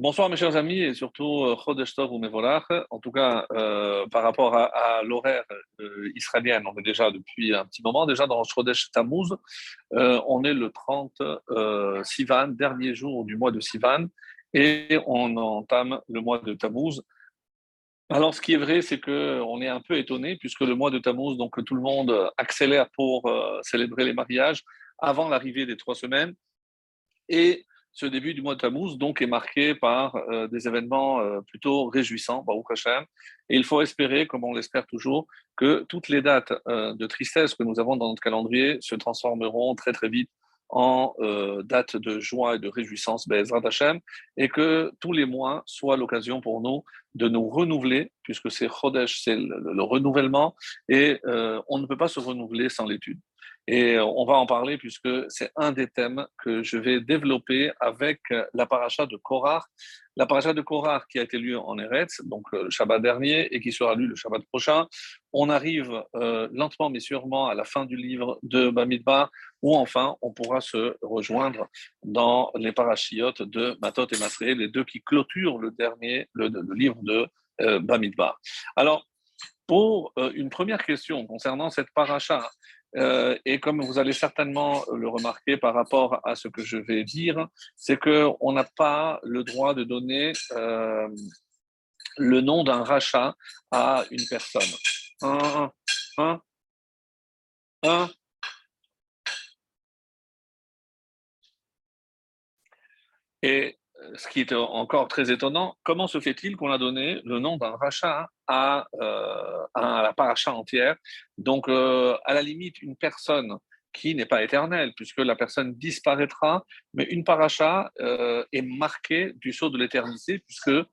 Bonsoir mes chers amis et surtout euh, Chodesh Tov ou Mevorach. En tout cas, euh, par rapport à, l'horaire euh, israélien, on est déjà depuis un petit moment, déjà dans Chodesh Tammuz, on est le 30 Sivan, dernier jour du mois de Sivan, et on entame le mois de Tammuz. Alors ce qui est vrai, c'est qu'on est un peu étonné puisque le mois de Tammuz, donc tout le monde accélère pour célébrer les mariages avant l'arrivée des trois semaines. Et ce début du mois de Tammuz donc est marqué par euh, des événements euh, plutôt réjouissants, Baruch Hashem. Et il faut espérer, comme on l'espère toujours, que toutes les dates euh, de tristesse que nous avons dans notre calendrier se transformeront très très vite en dates de joie et de réjouissance, Bezrat Hashem, et que tous les mois soient l'occasion pour nous de nous renouveler, puisque c'est Chodesh, c'est le, renouvellement, et on ne peut pas se renouveler sans l'étude. Et on va en parler puisque c'est un des thèmes que je vais développer avec la paracha de Korach. La paracha de Korach qui a été lue en Eretz, donc le Shabbat dernier, et qui sera lue le Shabbat prochain. On arrive euh, lentement mais sûrement à la fin du livre de Bamidbar, où enfin on pourra se rejoindre dans les parachiotes de Matot et Masré, les deux qui clôturent le dernier, le, livre de euh, Bamidbar. Alors, pour euh, une première question concernant cette paracha, euh, et comme vous allez certainement le remarquer par rapport à ce que je vais dire, c'est qu'on n'a pas le droit de donner euh, le nom d'un rachat à une personne. Un, un, un. Et ce qui est encore très étonnant, comment se fait-il qu'on a donné le nom d'un rachat à, euh, la paracha entière? Donc, euh, à la limite, une personne qui n'est pas éternelle, puisque la personne disparaîtra, mais une paracha euh, est marquée du sceau de l'éternité, puisque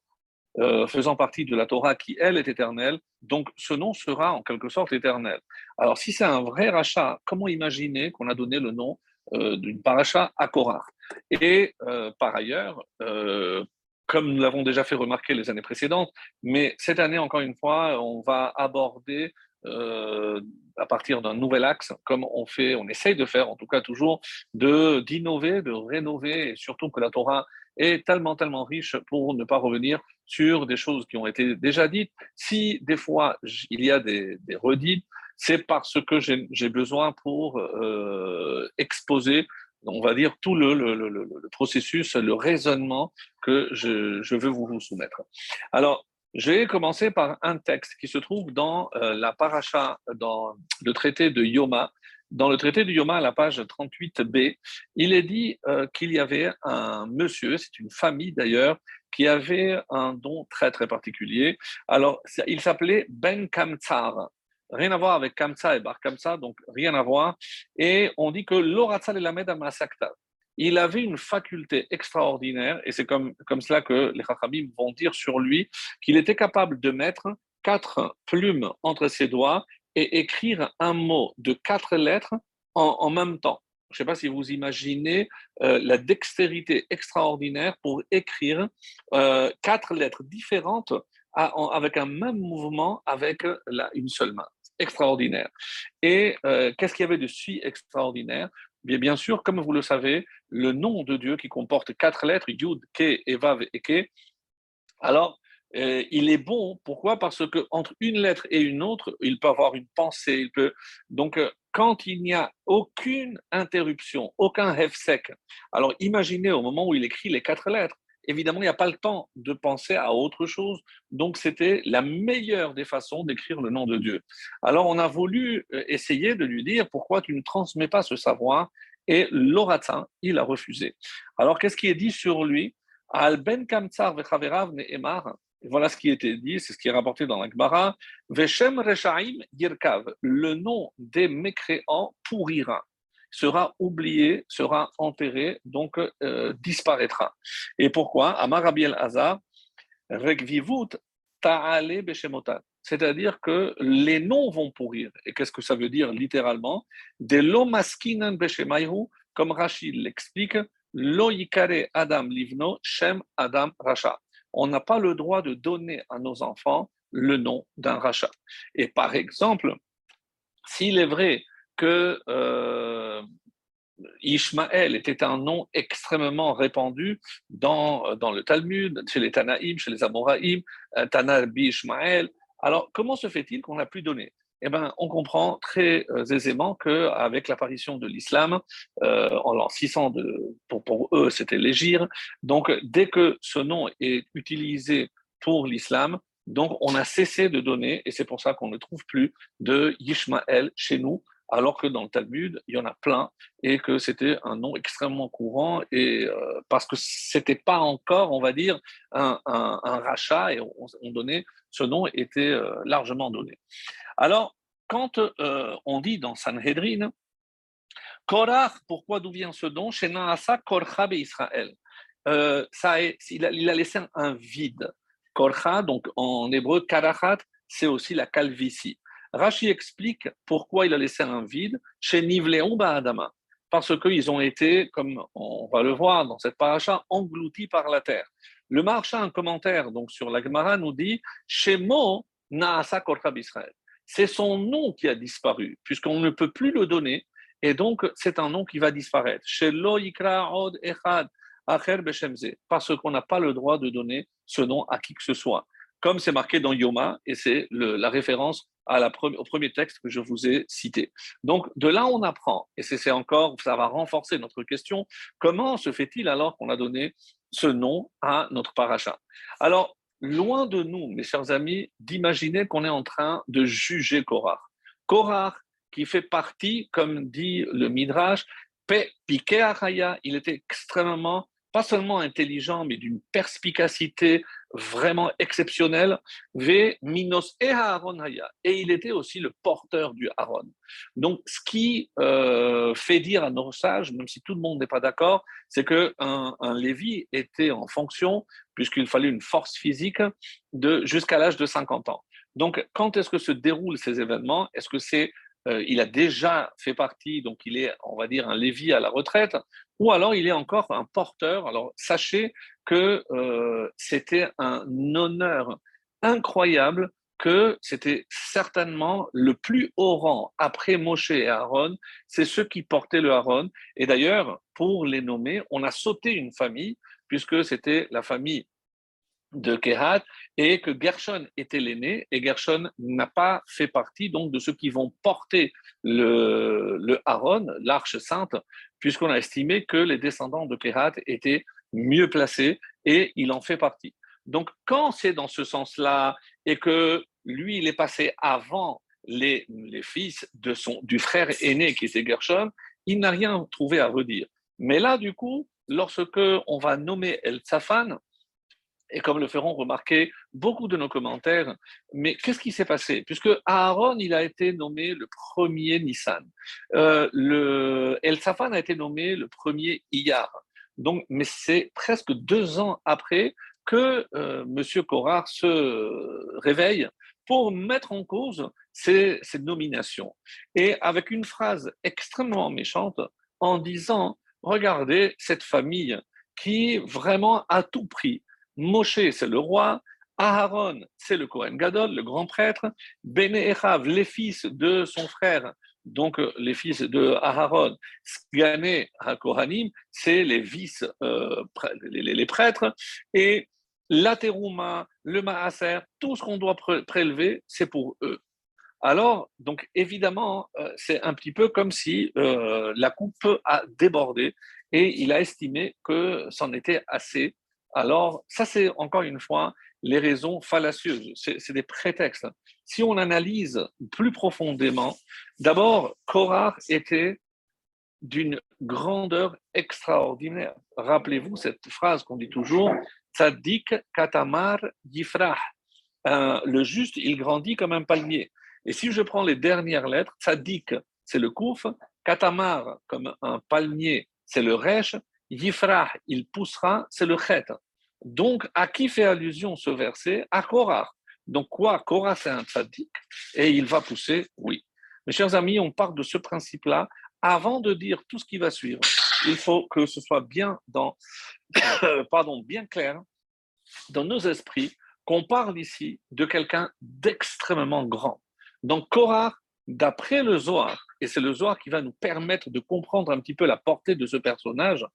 faisant partie de la Torah qui, elle, est éternelle, donc ce nom sera en quelque sorte éternel. Alors, si c'est un vrai rachat, comment imaginer qu'on a donné le nom d'une paracha à Korah? Et euh, par ailleurs, euh, comme nous l'avons déjà fait remarquer les années précédentes, mais cette année, encore une fois, on va aborder euh, à partir d'un nouvel axe, comme on fait, on essaye de faire, en tout cas toujours, d'innover, de rénover, et surtout que la Torah est tellement, tellement riche pour ne pas revenir sur des choses qui ont été déjà dites. Si des fois il y a des redites, c'est parce que j'ai besoin pour exposer on va dire, tout le, processus, le raisonnement que je, veux vous soumettre. Alors, je vais commencer par un texte qui se trouve dans euh, la paracha, dans le traité de Yoma. Dans le traité de Yoma, à la page 38b, il est dit euh, qu'il y avait un monsieur, c'est une famille d'ailleurs, qui avait un don très très particulier. Alors, il s'appelait Ben Kamtsar. Rien à voir avec Kamsa et Bar Kamsa, donc rien à voir. Et on dit que l'Oratzal et Lamed Masakta, il avait une faculté extraordinaire, et c'est comme, comme cela que les Chachamim vont dire sur lui, qu'il était capable de mettre quatre plumes entre ses doigts et écrire un mot de quatre lettres en, même temps. Je ne sais pas si vous imaginez euh, la dextérité extraordinaire pour écrire euh, quatre lettres différentes avec un même mouvement avec une seule main extraordinaire. Et euh, qu'est-ce qu'il y avait de si extraordinaire? Bien, bien sûr, comme vous le savez, le nom de Dieu qui comporte quatre lettres, Yud, Ke, Evav et Ke, alors euh, il est bon. Pourquoi? Parce que entre une lettre et une autre, il peut avoir une pensée. Il peut donc euh, quand il n'y a aucune interruption, aucun hefsek, alors imaginez au moment où il écrit les quatre lettres, évidemment, il n'y a pas le temps de penser à autre chose. Donc, c'était la meilleure des façons d'écrire le nom de Dieu. Alors, on a voulu euh, essayer de lui dire pourquoi tu ne transmets pas ce savoir. Et l'oratin, il a refusé. Alors, qu'est-ce qui est dit sur lui? Al ben kamtsar ne'emar. Voilà ce qui était dit, c'est ce qui est rapporté dans la Gemara. Veshem reshaim yirkav. Le nom des mécréants pourrira sera oublié, sera enterré, donc euh, disparaîtra. Et pourquoi? Amar Rabiel Hazar, Rekvivut Ta'ale. C'est-à-dire que les noms vont pourrir. Et qu'est-ce que ça veut dire littéralement? De l'omaskinan beshemayhu, comme Rachid l'explique, lo yikare Adam livno, shem Adam Racha. On n'a pas le droit de donner à nos enfants le nom d'un rachat. Et par exemple, s'il est vrai que euh, était un nom extrêmement répandu dans, dans le Talmud, chez les Tanaïm, chez les Amoraïm, euh, Tanabi Ishmaël. Alors, comment se fait-il qu'on a pu donner eh ben, on comprend très euh, aisément qu'avec l'apparition de l'islam, euh, en l'an 600, de, pour, pour eux, c'était l'égir. Donc, dès que ce nom est utilisé pour l'islam, donc on a cessé de donner, et c'est pour ça qu'on ne trouve plus de Yishmael chez nous, alors que dans le Talmud, il y en a plein, et que c'était un nom extrêmement courant, et euh, parce que c'était pas encore, on va dire, un, rachat, et on, donnait, ce nom était euh, largement donné. Alors, quand euh, on dit dans Sanhedrin, Korach, pourquoi d'où vient ce nom? Chez Naasa Korcha Israël. il, a, a laissé un vide. Korcha, donc en hébreu, Karachat, c'est aussi la calvitie. Rashi explique pourquoi il a laissé un vide chez Nivleon Adama. Parce qu'ils ont été, comme on va le voir dans cette paracha, engloutis par la terre. Le marchand, un commentaire donc sur la Gemara, nous dit Shemo Naasa Korchab Israël. C'est son nom qui a disparu, puisqu'on ne peut plus le donner, et donc c'est un nom qui va disparaître. Chez Yikra Od Echad Acher Beshemze, parce qu'on n'a pas le droit de donner ce nom à qui que ce soit comme c'est marqué dans Yoma, et c'est la référence au premier texte que je vous ai cité. Donc, de là, on apprend, et c'est encore, ça va renforcer notre question, comment se fait-il alors qu'on a donné ce nom à notre paracha? Alors, loin de nous, mes chers amis, d'imaginer qu'on est en train de juger Korah. Korah, qui fait partie, comme dit le Midrash, piqué à il était extrêmement pas seulement intelligent, mais d'une perspicacité vraiment exceptionnelle. V minos et haya. Et il était aussi le porteur du Aaron. Donc, ce qui euh, fait dire à nos sages, même si tout le monde n'est pas d'accord, c'est qu'un un Lévi était en fonction, puisqu'il fallait une force physique, de, jusqu'à l'âge de 50 ans. Donc, quand est-ce que se déroulent ces événements? Est-ce que c'est euh, il a déjà fait partie, donc il est, on va dire, un Lévi à la retraite, ou alors il est encore un porteur. Alors sachez que euh, c'était un honneur incroyable que c'était certainement le plus haut rang après Moshe et Aaron, c'est ceux qui portaient le Aaron. Et d'ailleurs, pour les nommer, on a sauté une famille, puisque c'était la famille de Kehat et que Gershon était l'aîné et Gershon n'a pas fait partie donc de ceux qui vont porter le, le Aaron, l'arche sainte, puisqu'on a estimé que les descendants de Kehat étaient mieux placés et il en fait partie. Donc quand c'est dans ce sens-là et que lui il est passé avant les, les fils de son, du frère aîné qui était Gershon, il n'a rien trouvé à redire. Mais là du coup, lorsque on va nommer El Tsafan, et comme le feront remarquer beaucoup de nos commentaires. Mais qu'est-ce qui s'est passé? Puisque Aaron, il a été nommé le premier Nissan. Euh, El Safan a été nommé le premier Iyar. Donc, mais c'est presque deux ans après que euh, M. Korar se réveille pour mettre en cause ces, ces nominations. Et avec une phrase extrêmement méchante en disant, regardez cette famille qui vraiment a tout pris Moshe, c'est le roi. Aharon, c'est le Kohen Gadol, le grand prêtre. Bene Echav, les fils de son frère, donc euh, les fils de Aharon. Sgane HaKohanim, c'est les vices, euh, les, prêtres. Et la terouma, le maaser, tout ce qu'on doit prélever, c'est pour eux. Alors, donc évidemment, euh, c'est un petit peu comme si la coupe a débordé et il a estimé que c'en était assez alors ça c'est encore une fois les raisons fallacieuses, c'est des prétextes. Si on analyse plus profondément, d'abord, Korah était d'une grandeur extraordinaire. Rappelez-vous cette phrase qu'on dit toujours, Tzadik katamar yifrah. le juste, il grandit comme un palmier. Et si je prends les dernières lettres, Tzadik, c'est le kouf, katamar, comme un palmier, c'est le resh, Yifrah, il poussera, c'est le chet. Donc, à qui fait allusion ce verset? À Korah. Donc, quoi? Korah, c'est un tzaddik et il va pousser Oui. Mes chers amis, on part de ce principe-là. Avant de dire tout ce qui va suivre, il faut que ce soit bien dans, pardon, bien clair dans nos esprits qu'on parle ici de quelqu'un d'extrêmement grand. Donc, Korah, d'après le Zohar, et c'est le Zohar qui va nous permettre de comprendre un petit peu la portée de ce personnage,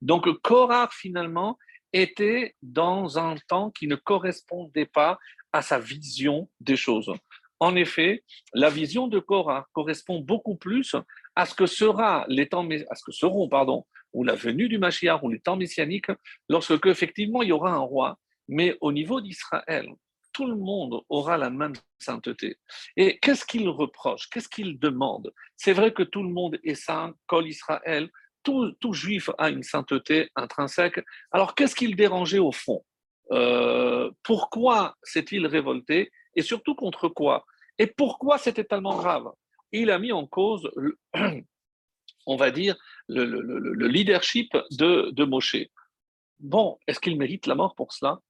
donc Korah finalement était dans un temps qui ne correspondait pas à sa vision des choses. En effet, la vision de Korah correspond beaucoup plus à ce que sera les temps, à ce que seront, pardon, ou la venue du Mashiach ou les temps messianiques, lorsque effectivement il y aura un roi, mais au niveau d'Israël, tout le monde aura la même sainteté. Et qu'est-ce qu'il reproche? Qu'est-ce qu'il demande? C'est vrai que tout le monde est saint, Kol Israël, tout, tout juif a une sainteté intrinsèque. Alors qu'est-ce qu'il dérangeait au fond? Euh, Pourquoi s'est-il révolté? Et surtout contre quoi? Et pourquoi c'était tellement grave? Il a mis en cause, on va dire, le, leadership de, de Moshe. Bon, est-ce qu'il mérite la mort pour cela?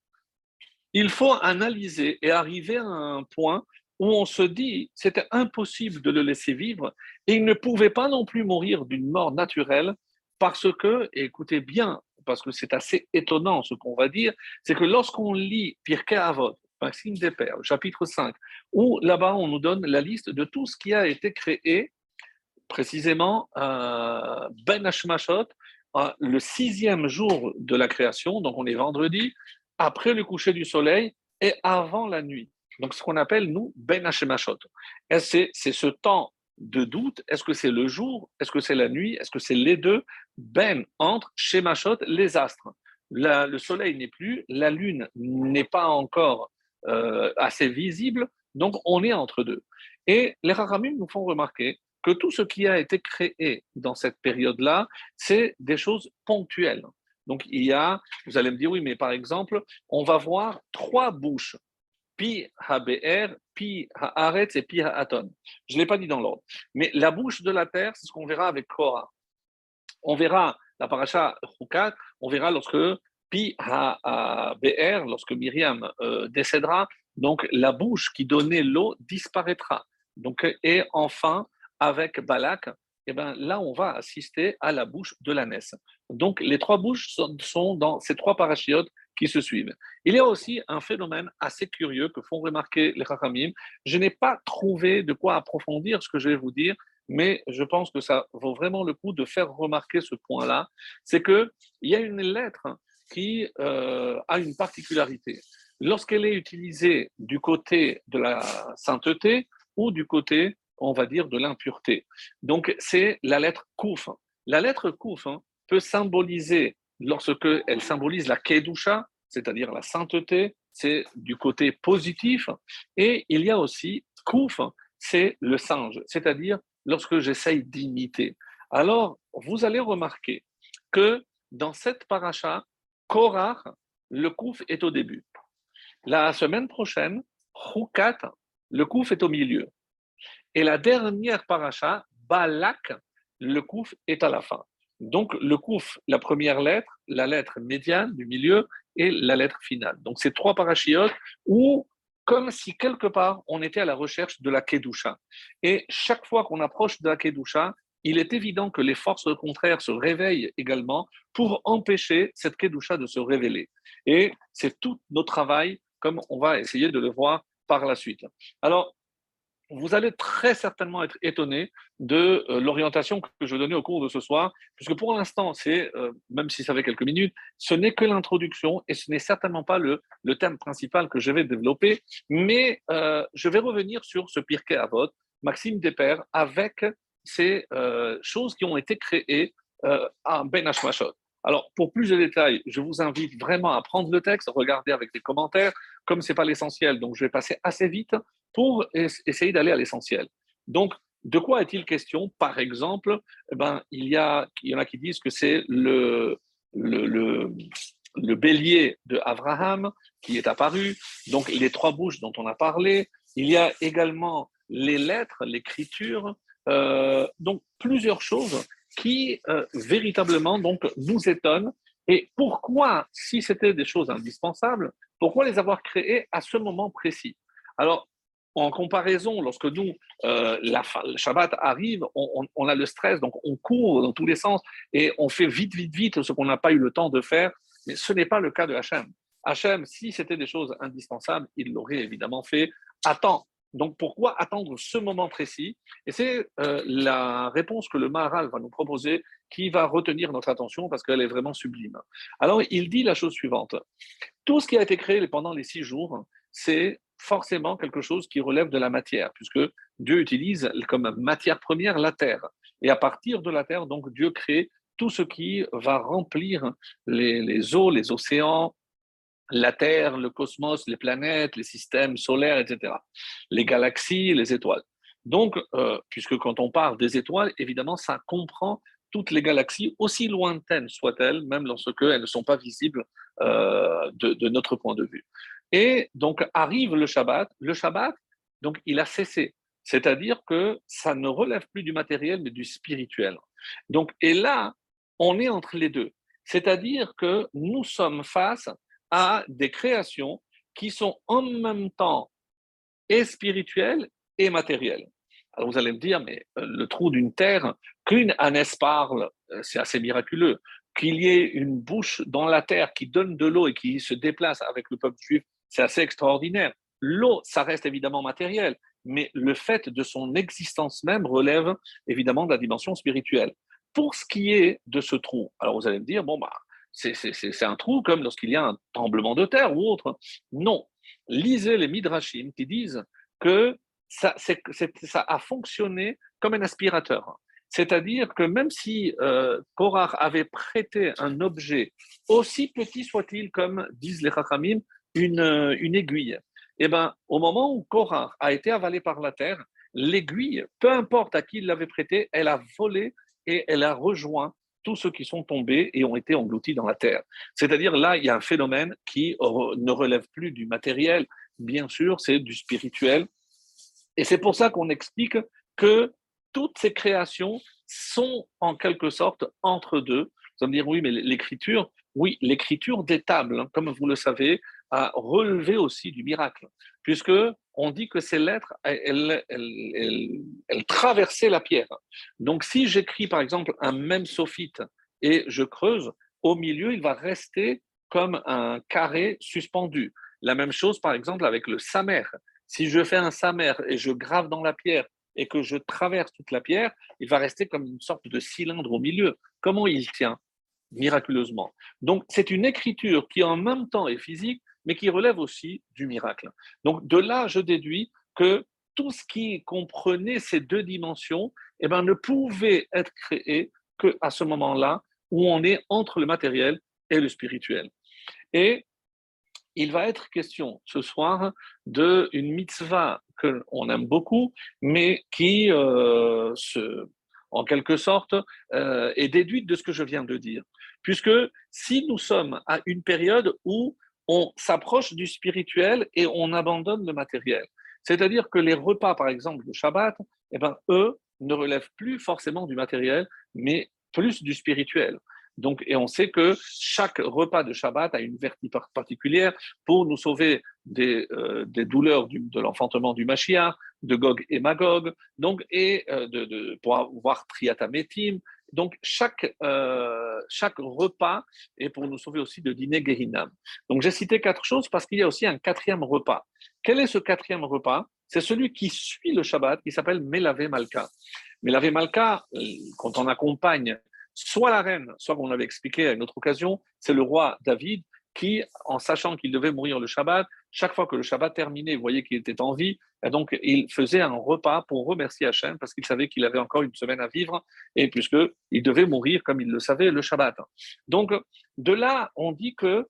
Il faut analyser et arriver à un point où on se dit c'était impossible de le laisser vivre et il ne pouvait pas non plus mourir d'une mort naturelle parce que, écoutez bien, parce que c'est assez étonnant ce qu'on va dire, c'est que lorsqu'on lit Pirkei Avot, Maxime des Pères, chapitre 5, où là-bas on nous donne la liste de tout ce qui a été créé, précisément euh, Ben Hashmashot, euh, le sixième jour de la création, donc on est vendredi, après le coucher du soleil et avant la nuit. Donc, ce qu'on appelle, nous, Ben Hashemashot. C'est ce temps de doute? Est-ce que c'est le jour? Est-ce que c'est la nuit? Est-ce que c'est les deux? Ben entre Shemashot, les astres. le soleil n'est plus, la lune n'est pas encore euh, assez visible, donc on est entre deux. Et les Rahamim nous font remarquer que tout ce qui a été créé dans cette période-là, c'est des choses ponctuelles. Donc, il y a, vous allez me dire, oui, mais par exemple, on va voir trois bouches. Pi HaBR, Pi Haaretz et Pi Haaton. Je ne l'ai pas dit dans l'ordre. Mais la bouche de la terre, c'est ce qu'on verra avec Korah. On verra la paracha Rukat, on verra lorsque Pi HaBR, lorsque Myriam euh, décédera, donc la bouche qui donnait l'eau disparaîtra. Donc, et enfin, avec Balak, eh ben, là, on va assister à la bouche de l'ânesse. Donc, les trois bouches sont, dans ces trois parachiotes qui se suivent. Il y a aussi un phénomène assez curieux que font remarquer les Chachamim. Je n'ai pas trouvé de quoi approfondir ce que je vais vous dire, mais je pense que ça vaut vraiment le coup de faire remarquer ce point-là. C'est qu'il y a une lettre qui euh, a une particularité. Lorsqu'elle est utilisée du côté de la sainteté ou du côté on va dire, de l'impureté. Donc, c'est la lettre Kouf. La lettre Kouf hein, peut symboliser, lorsque elle symbolise la Kedusha, c'est-à-dire la sainteté, c'est du côté positif. Et il y a aussi Kouf, c'est le singe, c'est-à-dire lorsque j'essaye d'imiter. Alors, vous allez remarquer que dans cette paracha, Korach, le Kouf est au début. La semaine prochaine, Hukat, le Kouf est au milieu. Et la dernière paracha, Balak, le kouf est à la fin. Donc le kouf, la première lettre, la lettre médiane du milieu et la lettre finale. Donc ces trois parachiotes où, comme si quelque part on était à la recherche de la kedusha. Et chaque fois qu'on approche de la kedusha, il est évident que les forces contraires se réveillent également pour empêcher cette kedusha de se révéler. Et c'est tout notre travail, comme on va essayer de le voir par la suite. Alors, vous allez très certainement être étonné de euh, l'orientation que je vais donner au cours de ce soir, puisque pour l'instant, c'est, euh, même si ça fait quelques minutes, ce n'est que l'introduction et ce n'est certainement pas le, thème principal que je vais développer, mais euh, je vais revenir sur ce Pirkei Avot, Maxime Despères, avec ces choses qui ont été créées à Ben Hashmashot. Alors, pour plus de détails, je vous invite vraiment à prendre le texte, regarder avec les commentaires. Comme ce n'est pas l'essentiel, donc je vais passer assez vite pour essayer d'aller à l'essentiel. Donc, de quoi est-il question? Par exemple, eh ben, il, y a, il y en a qui disent que c'est le, le, le, bélier de Abraham qui est apparu, donc les trois bouches dont on a parlé. Il y a également les lettres, l'écriture, euh, donc plusieurs choses qui euh, véritablement donc nous étonnent. Et pourquoi, si c'était des choses indispensables, pourquoi les avoir créées à ce moment précis? Alors, en comparaison, lorsque nous, euh, la, le Shabbat arrive, on, a le stress, donc on court dans tous les sens et on fait vite, vite, vite ce qu'on n'a pas eu le temps de faire. Mais ce n'est pas le cas de Hachem. Hachem, si c'était des choses indispensables, il l'aurait évidemment fait temps. Donc pourquoi attendre ce moment précis? Et c'est euh, la réponse que le Maharal va nous proposer qui va retenir notre attention parce qu'elle est vraiment sublime. Alors il dit la chose suivante. Tout ce qui a été créé pendant les six jours, c'est forcément quelque chose qui relève de la matière, puisque Dieu utilise comme matière première la terre. Et à partir de la terre, donc Dieu crée tout ce qui va remplir les, eaux, les océans, la Terre, le cosmos, les planètes, les systèmes solaires, etc. Les galaxies, les étoiles. Donc, euh, puisque quand on parle des étoiles, évidemment, ça comprend toutes les galaxies, aussi lointaines soient-elles, même lorsqu'elles ne sont pas visibles euh, de, de, notre point de vue. Et donc arrive le Shabbat. Le Shabbat, donc, il a cessé. C'est-à-dire que ça ne relève plus du matériel, mais du spirituel. Donc, et là, on est entre les deux. C'est-à-dire que nous sommes face à des créations qui sont en même temps et spirituelles et matérielles. Alors vous allez me dire, mais euh, le trou d'une terre, qu'une ânesse parle, euh, c'est assez miraculeux. Qu'il y ait une bouche dans la terre qui donne de l'eau et qui se déplace avec le peuple juif, c'est assez extraordinaire. L'eau, ça reste évidemment matériel, mais le fait de son existence même relève évidemment de la dimension spirituelle. Pour ce qui est de ce trou, alors vous allez me dire, bon, bah, c'est un trou comme lorsqu'il y a un tremblement de terre ou autre. Non. Lisez les Midrashim qui disent que ça, a fonctionné comme un aspirateur. C'est-à-dire que même si euh, avait prêté un objet, aussi petit soit-il, comme disent les Chachamim, une, aiguille, eh ben, au moment où Korach a été avalé par la terre, l'aiguille, peu importe à qui il l'avait prêté, elle a volé et elle a rejoint tous ceux qui sont tombés et ont été engloutis dans la terre. C'est-à-dire là, il y a un phénomène qui ne relève plus du matériel, bien sûr, c'est du spirituel. Et c'est pour ça qu'on explique que toutes ces créations sont en quelque sorte entre deux. Vous allez me dire, oui, mais l'écriture, oui, l'écriture des tables, hein, comme vous le savez, a relevé aussi du miracle, puisque on dit que ces lettres, elles, traversaient la pierre. Donc si j'écris par exemple un même sophite et je creuse, au milieu, il va rester comme un carré suspendu. La même chose par exemple avec le samer. Si je fais un samer et je grave dans la pierre et que je traverse toute la pierre, il va rester comme une sorte de cylindre au milieu. Comment il tient? Miraculeusement. Donc c'est une écriture qui en même temps est physique, mais qui relève aussi du miracle. Donc de là, je déduis que tout ce qui comprenait ces deux dimensions eh ben, ne pouvait être créé qu'à ce moment-là où on est entre le matériel et le spirituel. Et il va être question ce soir d'une mitzvah qu'on aime beaucoup, mais qui, euh, en quelque sorte, euh, est déduite de ce que je viens de dire. Puisque si nous sommes à une période où on s'approche du spirituel et on abandonne le matériel. C'est-à-dire que les repas, par exemple, de Shabbat, eh ben, eux ne relèvent plus forcément du matériel, mais plus du spirituel. Donc, et on sait que chaque repas de Shabbat a une vertu particulière pour nous sauver des, euh, des douleurs de l'enfantement du Mashiach, de Gog et Magog, donc, et euh, de, de, pour avoir Triatametim, donc, chaque, euh, chaque repas est pour nous sauver aussi de dîner Gehinam. Donc, j'ai cité quatre choses parce qu'il y a aussi un quatrième repas. Quel est ce quatrième repas? C'est celui qui suit le Shabbat, qui s'appelle Melave Malka. Melave Malka, euh, quand on accompagne soit la reine, soit on avait expliqué à une autre occasion, c'est le roi David qui, en sachant qu'il devait mourir le Shabbat, chaque fois que le Shabbat terminait, vous voyez qu'il était en vie, et donc il faisait un repas pour remercier Hachem parce qu'il savait qu'il avait encore une semaine à vivre et puisque il devait mourir comme il le savait le Shabbat. Donc de là, on dit que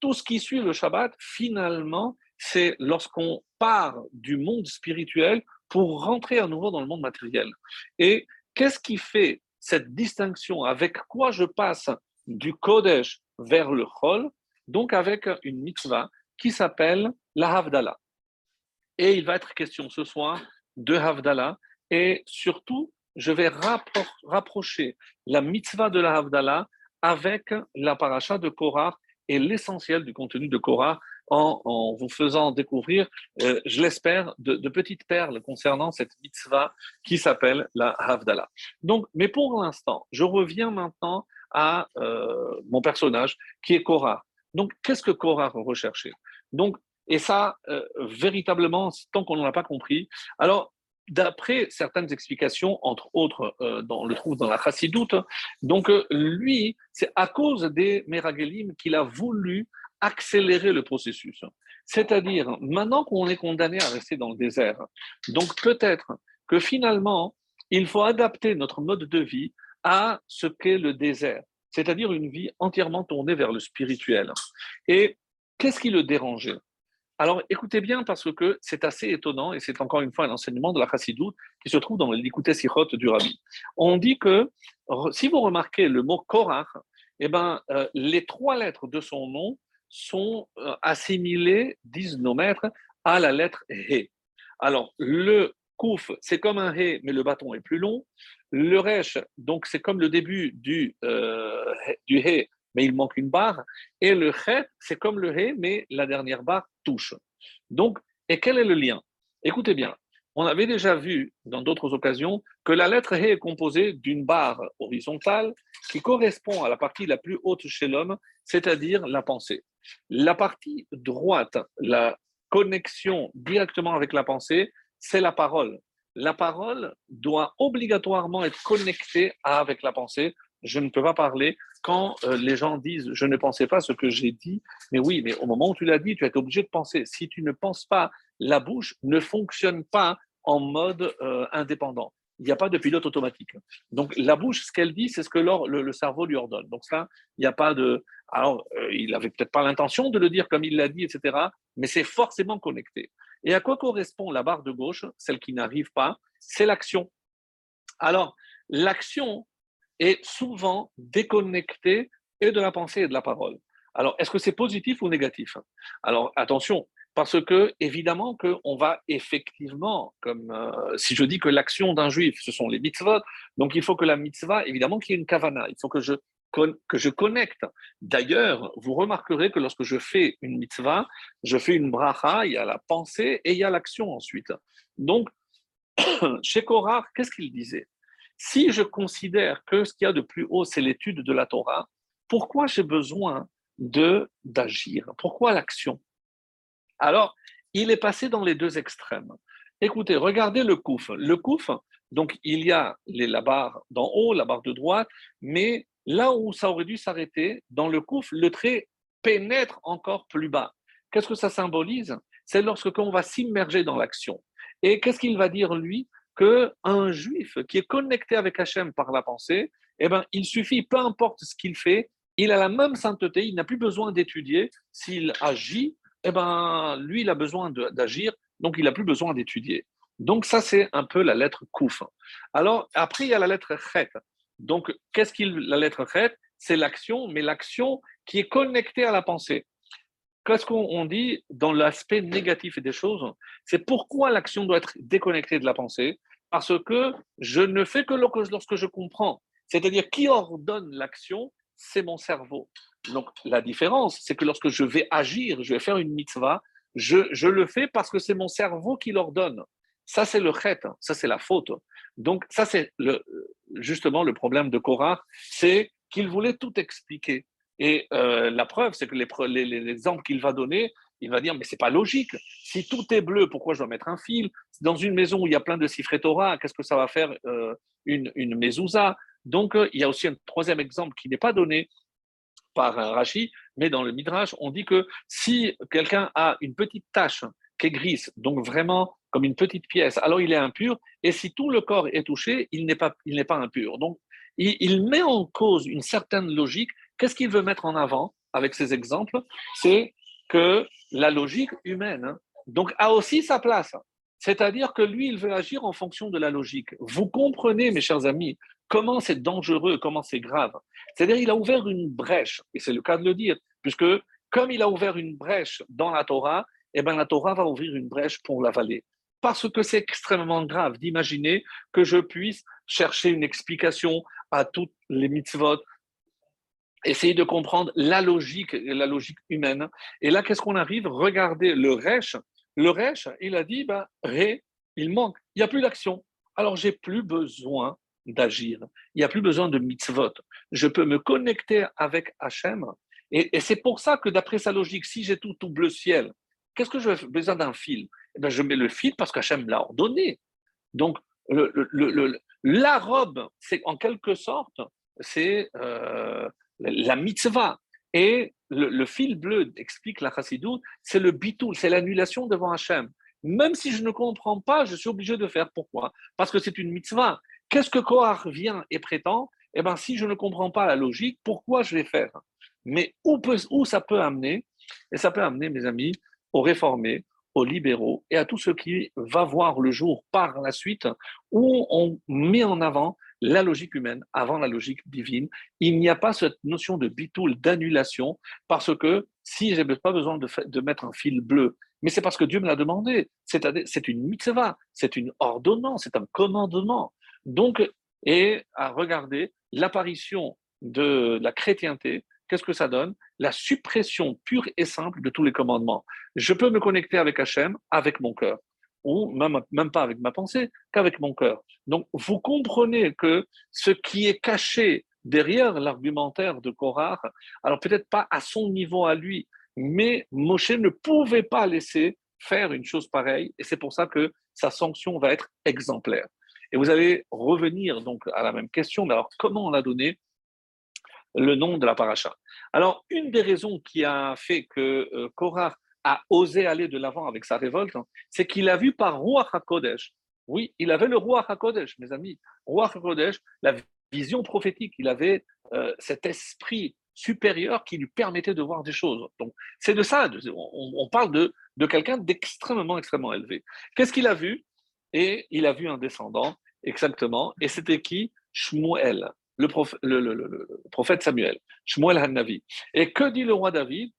tout ce qui suit le Shabbat, finalement, c'est lorsqu'on part du monde spirituel pour rentrer à nouveau dans le monde matériel. Et qu'est-ce qui fait cette distinction? Avec quoi je passe du Kodesh vers le Chol? Donc avec une mitzvah qui s'appelle la Havdalah. Et il va être question ce soir de Havdalah et surtout, je vais rapprocher la mitzvah de la Havdalah avec la paracha de Korah et l'essentiel du contenu de Korah en, vous faisant découvrir, euh, je l'espère, de, petites perles concernant cette mitzvah qui s'appelle la Havdalah. Donc, mais pour l'instant, je reviens maintenant à euh, mon personnage qui est Korah. Donc, qu'est-ce que Korah recherchait? Donc, Et ça, euh, véritablement, tant qu'on n'en a pas compris. Alors, d'après certaines explications, entre autres, euh, on le trouve dans la Chassidoute, donc euh, lui, c'est à cause des Meragelim qu'il a voulu accélérer le processus. C'est-à-dire, maintenant qu'on est condamné à rester dans le désert, donc peut-être que finalement, il faut adapter notre mode de vie à ce qu'est le désert, c'est-à-dire une vie entièrement tournée vers le spirituel. Et qu'est-ce qui le dérangeait? Alors écoutez bien parce que c'est assez étonnant et c'est encore une fois un enseignement de la Chassidoute qui se trouve dans l'écouté Sichot du Rabbi. On dit que si vous remarquez le mot Korach, eh ben, euh, les trois lettres de son nom sont euh, assimilées, disent nos maîtres, à la lettre He. Alors le Kouf, c'est comme un He, mais le bâton est plus long. Le Resh, donc c'est comme le début du, euh, du mais il manque une barre. Et le chet, c'est comme le he, mais la dernière barre touche. Donc, et quel est le lien? Écoutez bien, on avait déjà vu dans d'autres occasions que la lettre he est composée d'une barre horizontale qui correspond à la partie la plus haute chez l'homme, c'est-à-dire la pensée. La partie droite, la connexion directement avec la pensée, c'est la parole. La parole doit obligatoirement être connectée avec la pensée je ne peux pas parler quand euh, les gens disent je ne pensais pas ce que j'ai dit. Mais oui, mais au moment où tu l'as dit, tu es obligé de penser. Si tu ne penses pas, la bouche ne fonctionne pas en mode euh, indépendant. Il n'y a pas de pilote automatique. Donc la bouche, ce qu'elle dit, c'est ce que le, cerveau lui ordonne. Donc ça, il n'y a pas de. Alors, euh, il n'avait peut-être pas l'intention de le dire comme il l'a dit, etc. Mais c'est forcément connecté. Et à quoi correspond la barre de gauche, celle qui n'arrive pas? C'est l'action. Alors, l'action, est souvent déconnecté et de la pensée et de la parole. Alors, est-ce que c'est positif ou négatif? Alors, attention, parce que évidemment qu'on va effectivement, comme euh, si je dis que l'action d'un juif, ce sont les mitzvot, donc il faut que la mitzvah, évidemment qu'il y ait une kavana, il faut que je, que je connecte. D'ailleurs, vous remarquerez que lorsque je fais une mitzvah, je fais une bracha, il y a la pensée et il y a l'action ensuite. Donc, chez Korah, qu'est-ce qu'il disait? Si je considère que ce qu'il y a de plus haut, c'est l'étude de la Torah, pourquoi j'ai besoin de d'agir? Pourquoi l'action? Alors, il est passé dans les deux extrêmes. Écoutez, regardez le kouf. Le kouf, donc il y a les, la barre d'en haut, la barre de droite, mais là où ça aurait dû s'arrêter, dans le kouf, le trait pénètre encore plus bas. Qu'est-ce que ça symbolise? C'est lorsque on va s'immerger dans l'action. Et qu'est-ce qu'il va dire lui? Qu'un juif qui est connecté avec Hachem par la pensée, eh ben, il suffit, peu importe ce qu'il fait, il a la même sainteté, il n'a plus besoin d'étudier. S'il agit, eh ben, lui, il a besoin d'agir, donc il n'a plus besoin d'étudier. Donc ça, c'est un peu la lettre Kouf. Alors, après, il y a la lettre Chet. Donc, qu'est-ce qu'il la lettre Chet C'est l'action, mais l'action qui est connectée à la pensée. Qu'est-ce qu'on dit dans l'aspect négatif des choses? C'est pourquoi l'action doit être déconnectée de la pensée? Parce que je ne fais que lorsque je comprends. C'est-à-dire, qui ordonne l'action? C'est mon cerveau. Donc, la différence, c'est que lorsque je vais agir, je vais faire une mitzvah, je, le fais parce que c'est mon cerveau qui l'ordonne. Ça, c'est le chet, ça, c'est la faute. Donc, ça, c'est justement le problème de Korah, c'est qu'il voulait tout expliquer. Et euh, la preuve, c'est que les, les, exemples qu'il va donner, il va dire, mais c'est pas logique. Si tout est bleu, pourquoi je dois mettre un fil? Dans une maison où il y a plein de cifrés Torah, qu'est-ce que ça va faire euh, une, une Donc, euh, il y a aussi un troisième exemple qui n'est pas donné par Rashi, mais dans le Midrash, on dit que si quelqu'un a une petite tache qui est grise, donc vraiment comme une petite pièce, alors il est impur, et si tout le corps est touché, il n'est pas, pas impur. Donc, il, il met en cause une certaine logique Qu'est-ce qu'il veut mettre en avant avec ces exemples? C'est que la logique humaine hein, donc a aussi sa place. C'est-à-dire que lui, il veut agir en fonction de la logique. Vous comprenez, mes chers amis, comment c'est dangereux, comment c'est grave. C'est-à-dire il a ouvert une brèche, et c'est le cas de le dire, puisque comme il a ouvert une brèche dans la Torah, eh bien la Torah va ouvrir une brèche pour l'avaler. Parce que c'est extrêmement grave d'imaginer que je puisse chercher une explication à toutes les mitzvot, essayer de comprendre la logique, la logique humaine. Et là, qu'est-ce qu'on arrive? Regardez le Resh. Le Resh, il a dit, ben, Ré, il manque, il n'y a plus d'action. Alors, j'ai plus besoin d'agir. Il n'y a plus besoin de mitzvot. Je peux me connecter avec Hachem. Et, et c'est pour ça que d'après sa logique, si j'ai tout, tout bleu ciel, qu'est-ce que j'ai besoin d'un fil eh ben, Je mets le fil parce qu'Hachem l'a ordonné. Donc, la robe, c'est en quelque sorte, c'est euh, la mitzvah. Et le, fil bleu, explique la chassidou, c'est le bitoul, c'est l'annulation devant Hachem. Même si je ne comprends pas, je suis obligé de faire. Pourquoi? Parce que c'est une mitzvah. Qu'est-ce que Kohar vient et prétend? Eh bien, si je ne comprends pas la logique, pourquoi je vais faire? Mais où ça peut amener? Et ça peut amener, mes amis, aux réformés, aux libéraux et à tout ce qui va voir le jour par la suite, où on met en avant la logique humaine avant la logique divine. Il n'y a pas cette notion de bitoul, d'annulation, parce que si je n'ai pas besoin de, de, mettre un fil bleu, mais c'est parce que Dieu me l'a demandé. C'est une mitzvah, c'est une ordonnance, c'est un commandement. Donc, et à regarder l'apparition de la chrétienté, qu'est-ce que ça donne? La suppression pure et simple de tous les commandements. Je peux me connecter avec Hachem avec mon cœur, ou même, même pas avec ma pensée, qu'avec mon cœur. Donc, vous comprenez que ce qui est caché derrière l'argumentaire de Korah, alors peut-être pas à son niveau à lui, mais Moshe ne pouvait pas laisser faire une chose pareille, et c'est pour ça que sa sanction va être exemplaire. Et vous allez revenir donc à la même question, mais alors comment on a donné le nom de la paracha Alors, une des raisons qui a fait que euh, Korah a osé aller de l'avant avec sa révolte, hein, c'est qu'il a vu par Ruach HaKodesh. Oui, il avait le Ruach HaKodesh, mes amis. Ruach HaKodesh, la vision prophétique, il avait euh, cet esprit supérieur qui lui permettait de voir des choses. Donc, c'est de ça, on, parle de, de quelqu'un d'extrêmement, extrêmement élevé. Qu'est-ce qu'il a vu? Et il a vu un descendant, exactement, et c'était qui? Shmuel, le, prophète Samuel, Shmuel Hannavi. Et que dit le roi David?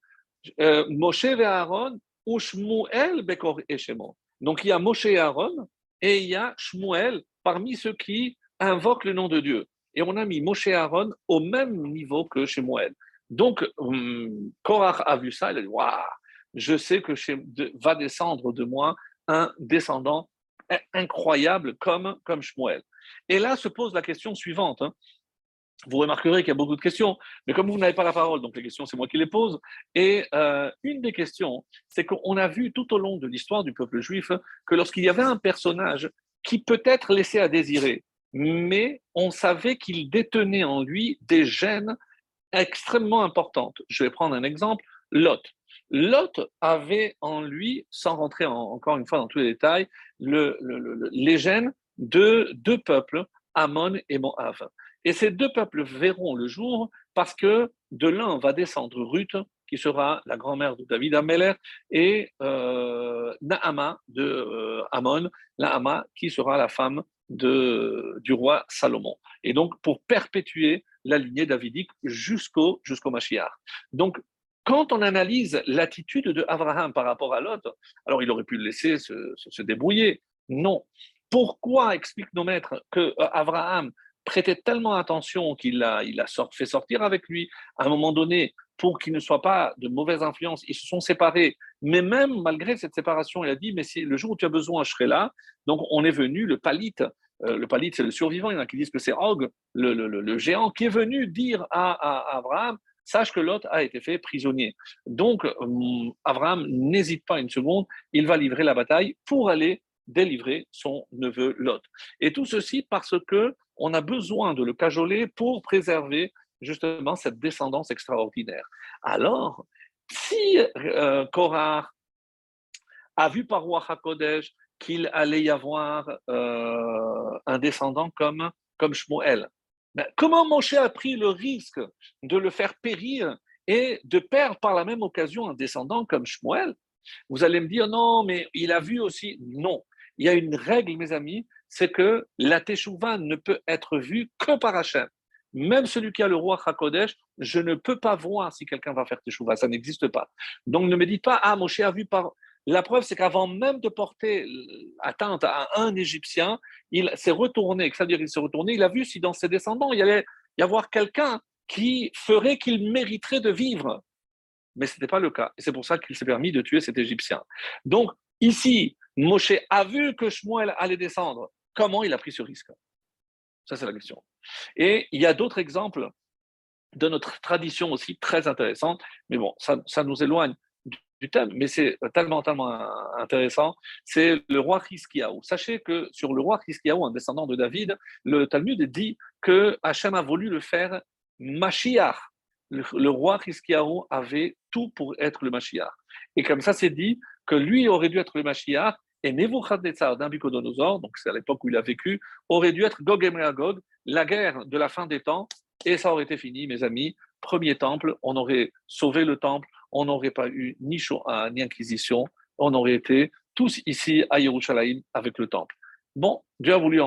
Euh, Moshe et Aaron ou Shmuel Bekor Eshemon. Donc il y a Moshe et Aaron et il y a Shmuel parmi ceux qui invoquent le nom de Dieu et on a mis Moshe Aaron au même niveau que Moël. Donc, hum, Korach a vu ça, il a dit Waouh, je sais que va descendre de moi un descendant incroyable comme, comme Shmuel. Et là se pose la question suivante. Hein. Vous remarquerez qu'il y a beaucoup de questions, mais comme vous n'avez pas la parole, donc les questions, c'est moi qui les pose. Et euh, une des questions, c'est qu'on a vu tout au long de l'histoire du peuple juif que lorsqu'il y avait un personnage qui peut-être laissait à désirer, mais on savait qu'il détenait en lui des gènes extrêmement importantes. Je vais prendre un exemple, Lot. Lot avait en lui, sans rentrer encore une fois dans tous les détails, les gènes de deux peuples, Ammon et Moab. Et ces deux peuples verront le jour parce que de l'un va descendre Ruth, qui sera la grand-mère de David Ameller, et euh, de euh, Ammon, Naama qui sera la femme de, du roi Salomon. Et donc, pour perpétuer la lignée davidique jusqu'au jusqu'au. Donc, quand on analyse l'attitude de Abraham par rapport à Lot, alors il aurait pu le laisser se, se, débrouiller. Non. Pourquoi explique nos maîtres que euh, Abraham prêtait tellement attention qu'il a, fait sortir avec lui à un moment donné pour qu'il ne soit pas de mauvaise influence. Ils se sont séparés. Mais même malgré cette séparation, il a dit, mais le jour où tu as besoin, je serai là. Donc on est venu, le palite, euh, le palite c'est le survivant, il y en a qui disent que c'est Og, le, géant, qui est venu dire à, Abraham, sache que Lot a été fait prisonnier. Donc hum, Abraham n'hésite pas une seconde, il va livrer la bataille pour aller délivrer son neveu Lot. Et tout ceci parce que on a besoin de le cajoler pour préserver justement cette descendance extraordinaire. Alors, si euh, Korah a vu par Roi qu'il allait y avoir euh, un descendant comme, comme Shmuel, ben, comment Moshe a pris le risque de le faire périr et de perdre par la même occasion un descendant comme Shmuel? Vous allez me dire non, mais il a vu aussi. Non, il y a une règle, mes amis, c'est que la Teshuvah ne peut être vue que par Hachem. Même celui qui a le roi Hakodesh, je ne peux pas voir si quelqu'un va faire Teshuvah, ça n'existe pas. Donc ne me dites pas, ah, Moshe a vu par. La preuve, c'est qu'avant même de porter atteinte à un Égyptien, il s'est retourné, c'est-à-dire il s'est retourné, il a vu si dans ses descendants, il y allait y avoir quelqu'un qui ferait qu'il mériterait de vivre. Mais ce n'était pas le cas. Et c'est pour ça qu'il s'est permis de tuer cet Égyptien. Donc, ici, Moshe a vu que Shmuel allait descendre. Comment il a pris ce risque? Ça, c'est la question. Et il y a d'autres exemples de notre tradition aussi très intéressantes, mais bon, ça, nous éloigne du thème, mais c'est tellement, tellement intéressant. C'est le roi Hiskiaou. Sachez que sur le roi Hiskiaou, un descendant de David, le Talmud dit que Hachem a voulu le faire Mashiach. Le, roi Hiskiaou avait tout pour être le Mashiach. Et comme ça, c'est dit que lui aurait dû être le Mashiach et Nebuchadnezzar d'un donc c'est à l'époque où il a vécu, aurait dû être Gog et Magog, la guerre de la fin des temps, et ça aurait été fini, mes amis. Premier temple, on aurait sauvé le temple, on n'aurait pas eu ni Shoah ni Inquisition, on aurait été tous ici à Yerushalayim avec le temple. Bon, Dieu a voulu,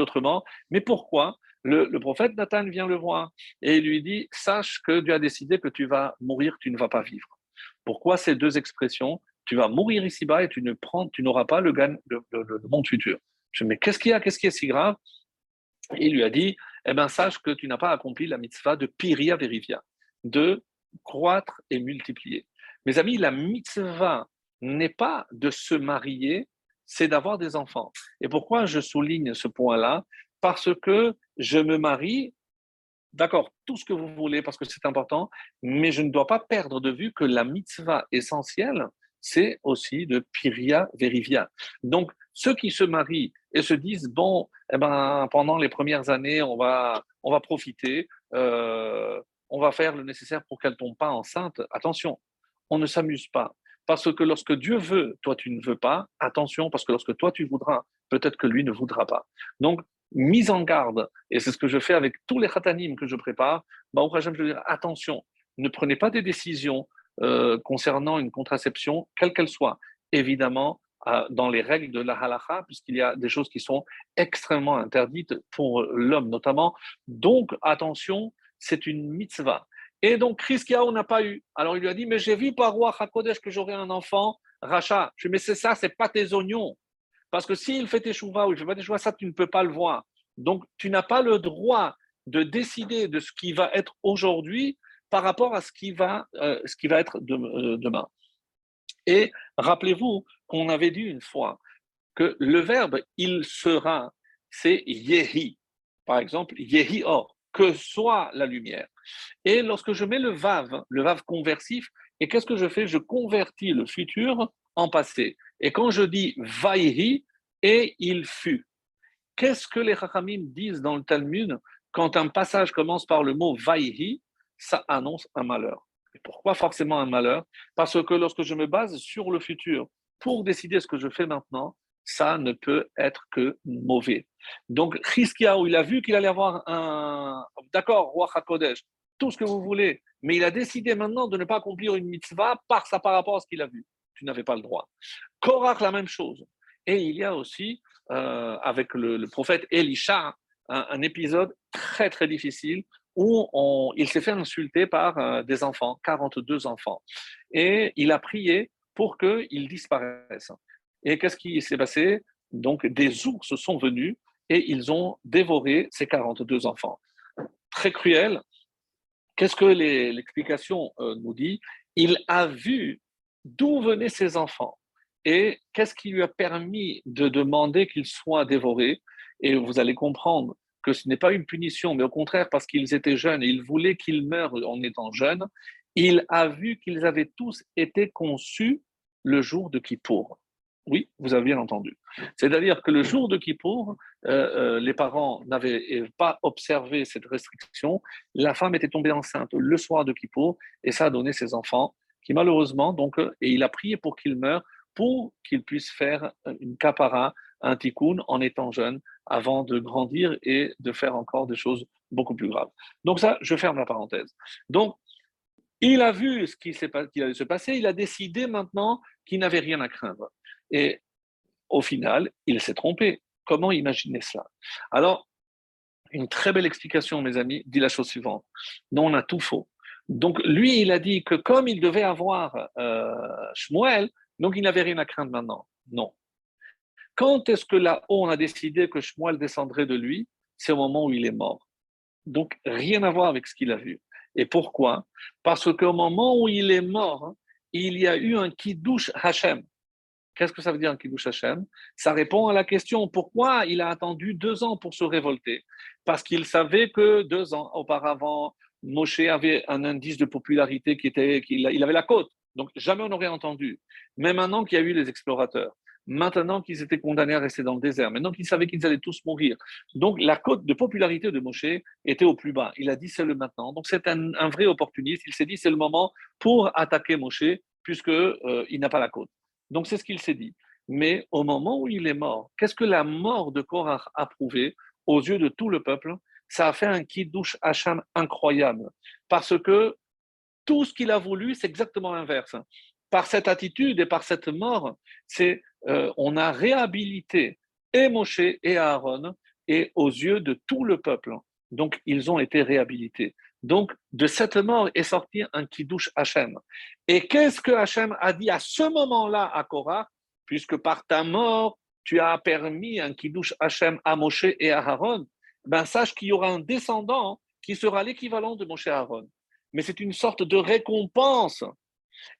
autrement, mais pourquoi? Le, le, prophète Nathan vient le voir et il lui dit Sache que Dieu a décidé que tu vas mourir, tu ne vas pas vivre. Pourquoi ces deux expressions Tu vas mourir ici-bas et tu ne prends, tu n'auras pas le, le, monde futur. Je dis Mais qu'est-ce qu'il y a Qu'est-ce qui est si grave? Il lui a dit Eh bien, sache que tu n'as pas accompli la mitzvah de Piria Verivia, de croître et multiplier. Mes amis, la mitzvah n'est pas de se marier, c'est d'avoir des enfants. Et pourquoi je souligne ce point-là? Parce que je me marie, d'accord, tout ce que vous voulez, parce que c'est important, mais je ne dois pas perdre de vue que la mitzvah essentielle, c'est aussi de Piria Verivia. Donc, ceux qui se marient et se disent, bon, eh ben, pendant les premières années, on va, on va profiter, euh, on va faire le nécessaire pour qu'elle tombe pas enceinte. Attention, on ne s'amuse pas. Parce que lorsque Dieu veut, toi tu ne veux pas, attention, parce que lorsque toi tu voudras, peut-être que lui ne voudra pas. Donc, mise en garde, et c'est ce que je fais avec tous les khatanim que je prépare, bah, je veux dire, attention, ne prenez pas des décisions euh, concernant une contraception, quelle qu'elle soit. Évidemment, dans les règles de la halakha, puisqu'il y a des choses qui sont extrêmement interdites pour l'homme notamment. Donc, attention, c'est une mitzvah. Et donc, on n'a pas eu. Alors, il lui a dit, mais j'ai vu par roi Hakodesh que j'aurai un enfant, Racha. Je lui ai dit, mais c'est ça, c'est pas tes oignons. Parce que s'il fait tes chouvas ou il fait pas tes chouvas, ça, tu ne peux pas le voir. Donc, tu n'as pas le droit de décider de ce qui va être aujourd'hui par rapport à ce qui va, euh, ce qui va être euh, demain. Et rappelez-vous qu'on avait dit une fois que le verbe il sera, c'est yehi. Par exemple, yehi or que soit la lumière. Et lorsque je mets le vav, le vav conversif, et qu'est-ce que je fais? Je convertis le futur en passé. Et quand je dis vaïhi, et il fut. Qu'est-ce que les Chachamim disent dans le Talmud quand un passage commence par le mot vaïhi Ça annonce un malheur. Et pourquoi forcément un malheur? Parce que lorsque je me base sur le futur pour décider ce que je fais maintenant, ça ne peut être que mauvais. Donc, où il a vu qu'il allait avoir un. D'accord, roi HaKodesh, tout ce que vous voulez, mais il a décidé maintenant de ne pas accomplir une mitzvah par, ça, par rapport à ce qu'il a vu. Tu n'avais pas le droit. Korach, la même chose. Et il y a aussi, euh, avec le, prophète Elisha, un, épisode très, très difficile où il s'est fait insulter par euh, des enfants, 42 enfants. Et il a prié pour qu'ils disparaissent. Et qu'est-ce qui s'est passé? Donc, des ours sont venus et ils ont dévoré ces 42 enfants. Très cruel. Qu'est-ce que l'explication euh, nous dit? Il a vu d'où venaient ces enfants et qu'est-ce qui lui a permis de demander qu'ils soient dévorés? Et vous allez comprendre que ce n'est pas une punition, mais au contraire, parce qu'ils étaient jeunes et il voulait qu'ils meurent en étant jeunes, il a vu qu'ils avaient tous été conçus le jour de Kippour. Oui, vous avez bien entendu. C'est-à-dire que le jour de Kippour, euh, euh, les parents n'avaient pas observé cette restriction. La femme était tombée enceinte le soir de Kippour et ça a donné ses enfants qui malheureusement, donc, euh, et il a prié pour qu'ils meurent, pour qu'ils puissent faire une capara, un tikkun en étant jeune, avant de grandir et de faire encore des choses beaucoup plus graves. Donc ça, je ferme la parenthèse. Donc, il a vu ce qui, qui allait se passer, il a décidé maintenant qu'il n'avait rien à craindre. Et au final, il s'est trompé. Comment imaginer cela? Alors, une très belle explication, mes amis, dit la chose suivante. Non, on a tout faux. Donc, lui, il a dit que comme il devait avoir euh, Shmuel, donc il n'avait rien à craindre maintenant. Non. Quand est-ce que là-haut, on a décidé que Shmuel descendrait de lui? C'est au moment où il est mort. Donc, rien à voir avec ce qu'il a vu. Et pourquoi? Parce qu'au moment où il est mort, il y a eu un kiddush Hachem. Qu'est-ce que ça veut dire un Kiddush Hashem? Ça répond à la question pourquoi il a attendu deux ans pour se révolter? Parce qu'il savait que deux ans auparavant, Moshe avait un indice de popularité qui était qu'il il avait la côte. Donc jamais on n'aurait entendu. Mais maintenant qu'il y a eu les explorateurs, maintenant qu'ils étaient condamnés à rester dans le désert, maintenant qu'ils savaient qu'ils allaient tous mourir. Donc la cote de popularité de Moshe était au plus bas. Il a dit c'est le maintenant. Donc c'est un, vrai opportuniste. Il s'est dit c'est le moment pour attaquer Moshe puisque euh, n'a pas la côte. Donc c'est ce qu'il s'est dit. Mais au moment où il est mort, qu'est-ce que la mort de Korah a prouvé aux yeux de tout le peuple? Ça a fait un kiddush Hacham incroyable parce que tout ce qu'il a voulu, c'est exactement l'inverse par cette attitude et par cette mort, c'est euh, on a réhabilité et Moshe et Aaron et aux yeux de tout le peuple. Donc ils ont été réhabilités. Donc de cette mort est sorti un kiddush Hachem. Et qu'est-ce que Hachem a dit à ce moment-là à Korah? Puisque par ta mort, tu as permis un kiddush Hachem à Moshe et à Aaron, ben sache qu'il y aura un descendant qui sera l'équivalent de Moshe Aaron. Mais c'est une sorte de récompense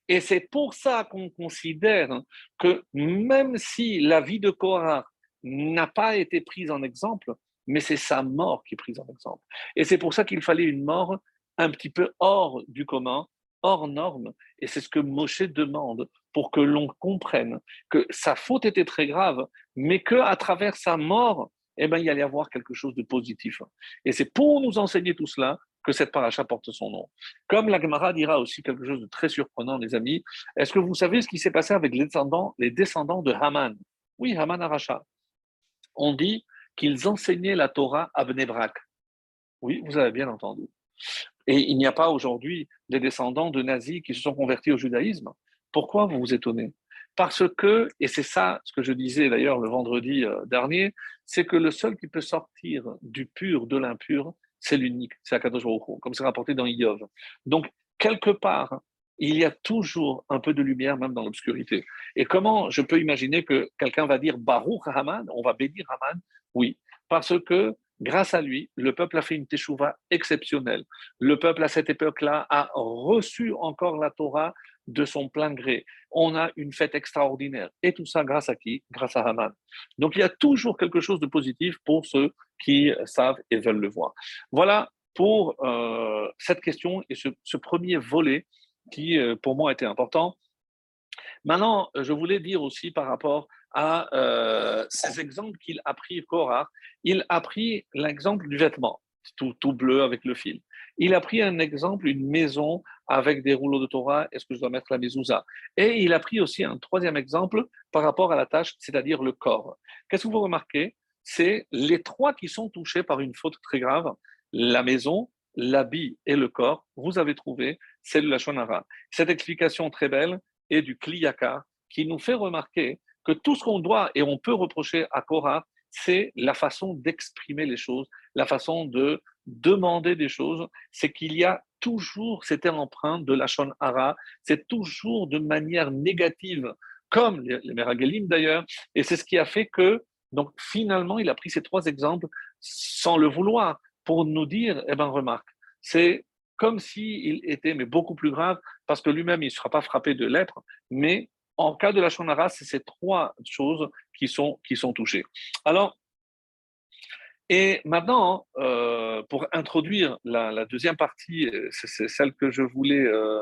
et c'est pour ça qu'on considère que même si la vie de Korah n'a pas été prise en exemple, mais c'est sa mort qui est prise en exemple. Et c'est pour ça qu'il fallait une mort un petit peu hors du commun, hors norme. Et c'est ce que Moshe demande pour que l'on comprenne que sa faute était très grave, mais qu'à travers sa mort, eh ben, il y allait avoir quelque chose de positif. Et c'est pour nous enseigner tout cela que cette paracha porte son nom. Comme la Gemara dira aussi quelque chose de très surprenant, les amis, est-ce que vous savez ce qui s'est passé avec les descendants, les descendants de Haman? Oui, Haman Aracha. On dit qu'ils enseignaient la Torah à Bnebrak. Oui, vous avez bien entendu. Et il n'y a pas aujourd'hui des descendants de nazis qui se sont convertis au judaïsme. Pourquoi vous vous étonnez? Parce que, et c'est ça ce que je disais d'ailleurs le vendredi euh, dernier, c'est que le seul qui peut sortir du pur de l'impur, c'est l'unique, c'est Akadosh Baruch comme c'est rapporté dans Iyov. Donc, quelque part, il y a toujours un peu de lumière, même dans l'obscurité. Et comment je peux imaginer que quelqu'un va dire Baruch Haman, on va bénir Haman? Oui, parce que grâce à lui, le peuple a fait une teshuva exceptionnelle. Le peuple, à cette époque-là, a reçu encore la Torah de son plein gré. On a une fête extraordinaire. Et tout ça grâce à qui? Grâce à Haman. Donc il y a toujours quelque chose de positif pour ceux qui savent et veulent le voir. Voilà pour euh, cette question et ce, premier volet qui, euh, pour moi, était important. Maintenant, je voulais dire aussi par rapport à euh, ces exemples qu'il a pris, Korah, il a pris l'exemple du vêtement, tout, tout bleu avec le fil. Il a pris un exemple, une maison avec des rouleaux de Torah, est-ce que je dois mettre la mezouza? Et il a pris aussi un troisième exemple par rapport à la tâche, c'est-à-dire le corps. Qu'est-ce que vous remarquez? C'est les trois qui sont touchés par une faute très grave, la maison, l'habit et le corps, vous avez trouvé, c'est de la Shonara. Cette explication très belle est du Kliyaka qui nous fait remarquer que tout ce qu'on doit et on peut reprocher à Korah, c'est la façon d'exprimer les choses, la façon de demander des choses, c'est qu'il y a toujours, c'était empreinte de la Hara, c'est toujours de manière négative, comme les, les d'ailleurs, et c'est ce qui a fait que, donc finalement, il a pris ces trois exemples sans le vouloir, pour nous dire, eh ben remarque, c'est comme s'il était, mais beaucoup plus grave, parce que lui-même, il ne sera pas frappé de lèpre, mais en cas de la Shonara, c'est ces trois choses qui sont, qui sont touchées. Alors, et maintenant, euh, pour introduire la, deuxième partie, euh, c'est celle que je voulais euh,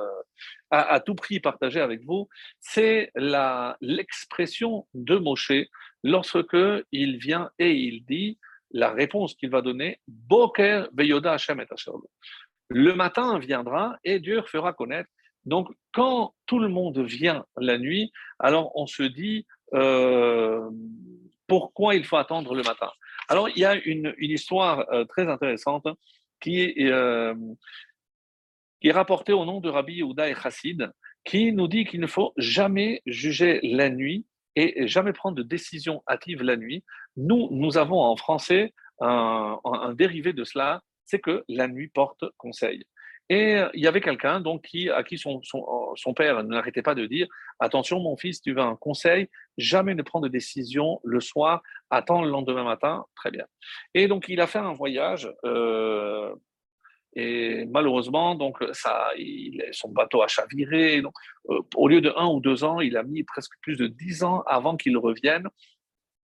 à, tout prix partager avec vous, c'est l'expression de Moshe lorsque il vient et il dit la réponse qu'il va donner, Boker Beyoda Hashem et Le matin viendra et Dieu fera connaître. Donc, quand tout le monde vient la nuit, alors on se dit pourquoi il faut attendre le matin? Alors, il y a une, histoire euh, très intéressante qui est, euh, qui est rapportée au nom de Rabbi Yehuda et Chassid, qui nous dit qu'il ne faut jamais juger la nuit et jamais prendre de décision hâtive la nuit. Nous, nous avons en français un dérivé de cela, c'est que la nuit porte conseil. Et il y avait quelqu'un donc qui, à qui son, son, père n'arrêtait pas de dire Attention, mon fils, tu veux un conseil, jamais ne prendre de décision le soir, attends le lendemain matin. Très bien. Et donc, il a fait un voyage. Euh, et malheureusement, donc ça, son bateau a chaviré. Donc, euh, au lieu de un ou deux ans, il a mis presque plus de dix ans avant qu'il revienne.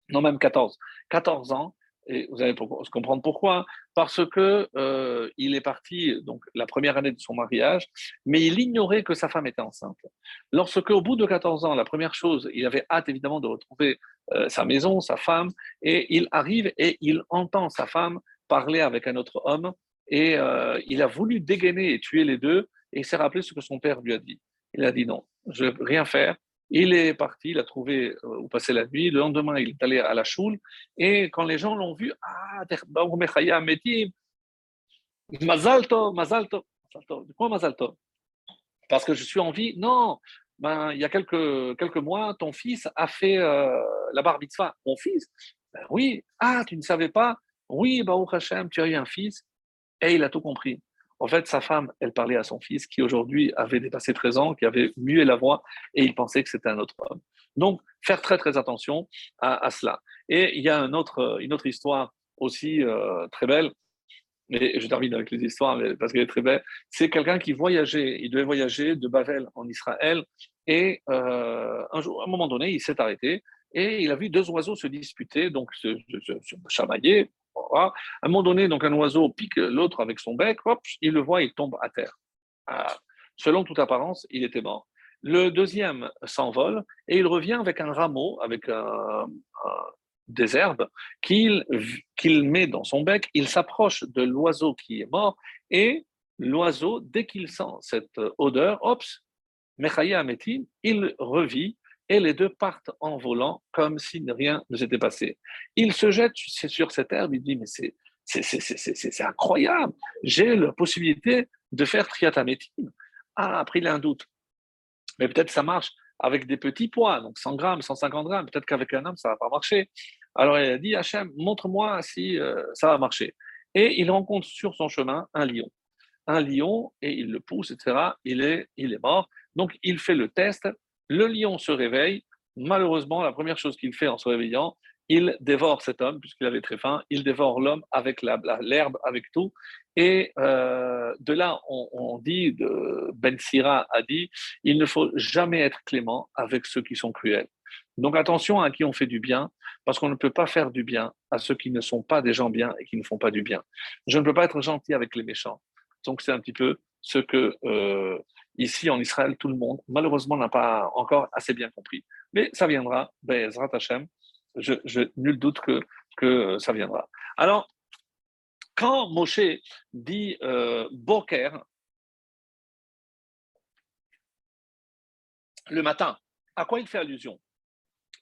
Non, même 14. 14 ans Et vous allez comprendre pourquoi. Parce que euh, il est parti donc la première année de son mariage, mais il ignorait que sa femme était enceinte. Lorsque, au bout de 14 ans, la première chose, il avait hâte évidemment de retrouver euh, sa maison, sa femme, et il arrive et il entend sa femme parler avec un autre homme, et euh, il a voulu dégainer et tuer les deux, et il s'est rappelé ce que son père lui a dit. Il a dit non, je ne vais rien faire, il est parti, il a trouvé euh, où passer la nuit. Le lendemain, il est allé à la choule. Et quand les gens l'ont vu, ah, Mazalto, Mazalto. Pourquoi Mazalto? Parce que je suis en vie. Non, ben, il y a quelques, quelques mois, ton fils a fait euh, la bar. Mon fils? Ben Oui. Ah, tu ne savais pas? Oui, Baruch Hashem, tu as eu un fils. Et il a tout compris. En fait, sa femme, elle parlait à son fils qui aujourd'hui avait dépassé 13 ans, qui avait mué la voix et il pensait que c'était un autre homme. Donc, faire très très attention à, cela. Et il y a une autre, une autre histoire aussi euh, très belle, et je termine avec les histoires parce qu'elle est très belle. C'est quelqu'un qui voyageait, il devait voyager de Bavel en Israël et euh, un jour, à un moment donné, il s'est arrêté et il a vu deux oiseaux se disputer, donc se chamailler à un moment donné, donc un oiseau pique l'autre avec son bec, hop, il le voit, il tombe à terre. Ah, selon toute apparence, il était mort. Le deuxième s'envole et il revient avec un rameau, avec des herbes qu'il met dans son bec. Il s'approche de l'oiseau qui est mort et l'oiseau, dès qu'il sent cette odeur, hop, il revit et les deux partent en volant comme si rien ne s'était passé. Il se jette sur cette herbe, il dit, mais c'est, c'est, incroyable, j'ai la possibilité de faire triatamétine. Ah, après il a un doute. Mais peut-être ça marche avec des petits poids, donc 100 grammes, 150 grammes, peut-être qu'avec un homme, ça ne va pas marcher. Alors il a dit, Hachem, montre-moi si euh, ça va marcher. Et il rencontre sur son chemin un lion. Un lion, et il le pousse, etc. Il est, il est mort. Donc il fait le test, le lion se réveille. Malheureusement, la première chose qu'il fait en se réveillant, il dévore cet homme, puisqu'il avait très faim. Il dévore l'homme avec l'herbe, avec tout. Et euh, de là, on, dit, Ben Sira a dit, il ne faut jamais être clément avec ceux qui sont cruels. Donc attention à qui on fait du bien, parce qu'on ne peut pas faire du bien à ceux qui ne sont pas des gens bien et qui ne font pas du bien. Je ne peux pas être gentil avec les méchants. Donc c'est un petit peu ce que euh, ici en Israël, tout le monde, malheureusement, n'a pas encore assez bien compris. Mais ça viendra, Bezrat Hashem, je, nul doute que, que ça viendra. Alors, quand Moshe dit euh, Boker, le matin, à quoi il fait allusion?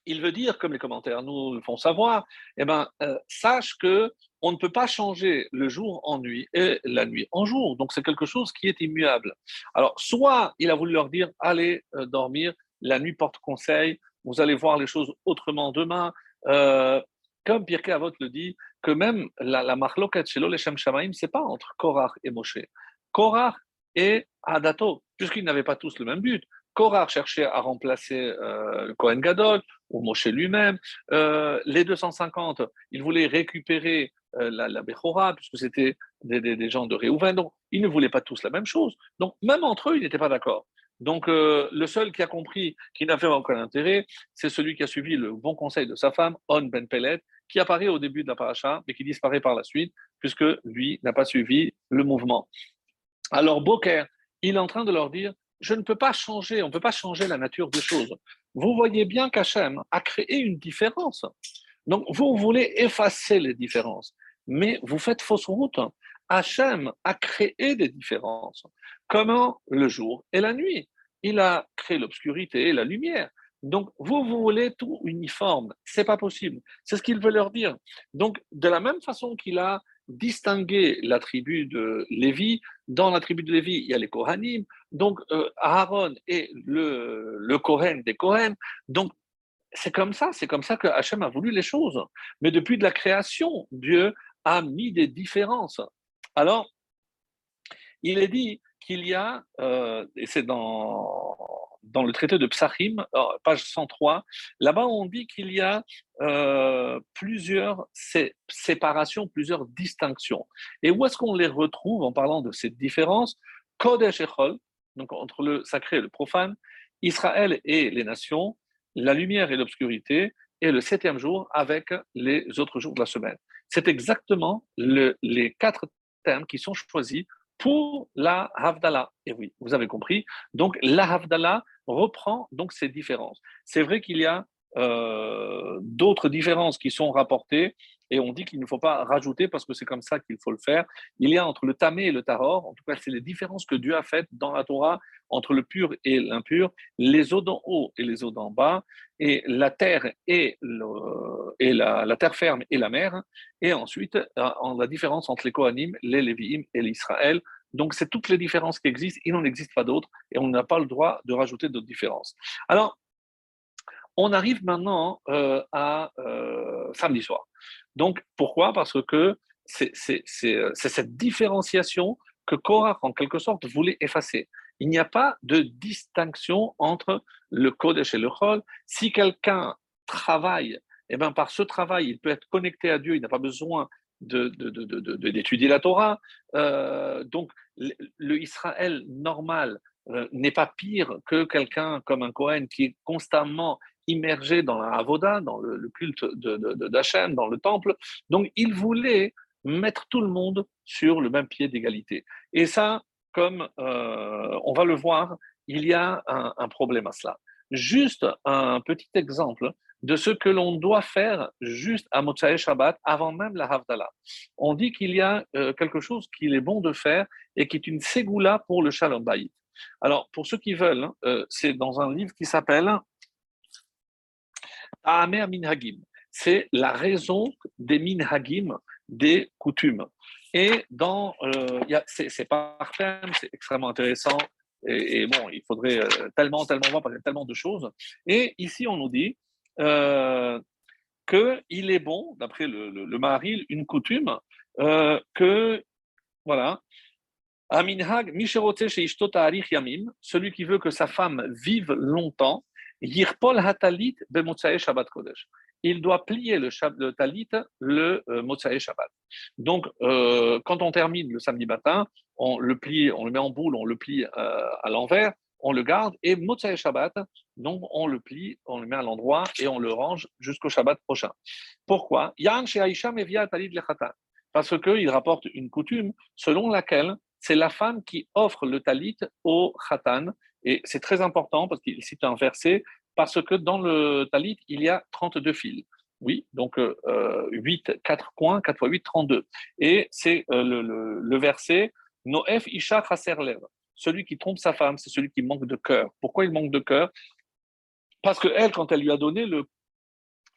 Il veut dire, comme les commentaires nous le font savoir, eh ben, euh, sache que on ne peut pas changer le jour en nuit et la nuit en jour. Donc c'est quelque chose qui est immuable. Alors soit il a voulu leur dire allez euh, dormir, la nuit porte conseil, vous allez voir les choses autrement demain. Euh, comme Pirkei Avot le dit, que même la, la marloket chez l'Oleshem Shamaim, ce n'est pas entre Korach et Moshe. Korach et Adato, puisqu'ils n'avaient pas tous le même but. Korach cherchait à remplacer euh, Kohen Gadol ou Moshe lui-même. Euh, les 250, ils voulaient récupérer euh, la, la Bechora, puisque c'était des, gens de Réhouven. Donc, ils ne voulaient pas tous la même chose. Donc, même entre eux, ils n'étaient pas d'accord. Donc, euh, le seul qui a compris qu'il n'avait aucun intérêt, c'est celui qui a suivi le bon conseil de sa femme, On Ben Pellet, qui apparaît au début de la paracha, mais qui disparaît par la suite, puisque lui n'a pas suivi le mouvement. Alors, Boker, il est en train de leur dire je ne peux pas changer, on ne peut pas changer la nature des choses. Vous voyez bien qu'Hachem a créé une différence. Donc, vous voulez effacer les différences mais vous faites fausse route. Hachem a créé des différences. Comment le jour et la nuit Il a créé l'obscurité et la lumière. Donc, vous, vous voulez tout uniforme. C'est pas possible. C'est ce qu'il veut leur dire. Donc, de la même façon qu'il a distingué la tribu de Lévi, dans la tribu de Lévi, il y a les Kohanim, donc euh, Aaron est le, le Kohen des Kohen. Donc, c'est comme ça, c'est comme ça que Hachem a voulu les choses. Mais depuis de la création, Dieu a mis des différences. Alors, il est dit qu'il y a, euh, et c'est dans, dans le traité de Psachim, page 103, là-bas on dit qu'il y a euh, plusieurs séparations, plusieurs distinctions. Et où est-ce qu'on les retrouve en parlant de ces différences? Kodesh et donc entre le sacré et le profane, Israël et les nations, la lumière et l'obscurité, et le septième jour avec les autres jours de la semaine. c'est exactement les quatre termes qui sont choisis pour la Havdalah. Et oui, vous avez compris. Donc, la Havdalah reprend donc ces différences. C'est vrai qu'il y a euh, d'autres différences qui sont rapportées et on dit qu'il ne faut pas rajouter parce que c'est comme ça qu'il faut le faire. Il y a entre le tamé et le tahor, en tout cas, c'est les différences que Dieu a faites dans la Torah entre le pur et l'impur, les eaux d'en haut et les eaux d'en bas, et la terre et, et la, terre ferme et la mer, et ensuite euh, la différence entre les Kohanim, les Lévi'im et l'Israël. Donc, c'est toutes les différences qui existent, il n'en existe pas d'autres, et on n'a pas le droit de rajouter d'autres différences. Alors, on arrive maintenant euh, à euh, samedi soir. Donc, pourquoi? Parce que c'est cette différenciation que Korach, en quelque sorte, voulait effacer. Il n'y a pas de distinction entre le Kodesh et le Chol. Si quelqu'un travaille, eh ben, par ce travail, il peut être connecté à Dieu, il n'a pas besoin d'étudier de, la Torah. Euh, donc, le, Israël normal euh, n'est pas pire que quelqu'un comme un Cohen qui est constamment immergé dans la Avoda, dans le, culte d'Hachem, dans le temple. Donc, il voulait mettre tout le monde sur le même pied d'égalité. Et ça, comme euh, on va le voir, il y a un, problème à cela. Juste un petit exemple de ce que l'on doit faire juste à Motsai Shabbat avant même la Havdalah. On dit qu'il y a euh, quelque chose qu'il est bon de faire et qui est une ségoula pour le Shalom Bayit. Alors, pour ceux qui veulent, hein, euh, c'est dans un livre qui s'appelle Amer Minhagim. C'est la raison des Minhagim, des coutumes. Et dans, euh, c'est par thème, c'est extrêmement intéressant. Et, bon, il faudrait euh, tellement, tellement voir parce qu'il y a tellement de choses. Et ici, on nous dit euh, qu'il est bon, d'après le, le, Maril, une coutume, euh, que, voilà, Aminhag, Yamim, celui qui veut que sa femme vive longtemps, Yirpol Hatalit Shabbat Kodesh. Il doit plier le, le talit le euh, Shabbat. Donc, euh, quand on termine le samedi matin, on le plie, on le met en boule, on le plie à l'envers, on le garde, et Motsai Shabbat, donc on le plie, on le met à l'endroit et on le range jusqu'au Shabbat prochain. Pourquoi? Parce qu'il rapporte une coutume selon laquelle c'est la femme qui offre le talit au khatan et c'est très important parce qu'il cite un verset, parce que dans le talit, il y a 32 fils. Oui, donc euh, 8, 4 coins, 4 fois 8, 32. Et c'est euh, le, le, verset Noef Isha Lev. Celui qui trompe sa femme, c'est celui qui manque de cœur. Pourquoi il manque de cœur? Parce que elle, quand elle lui a donné le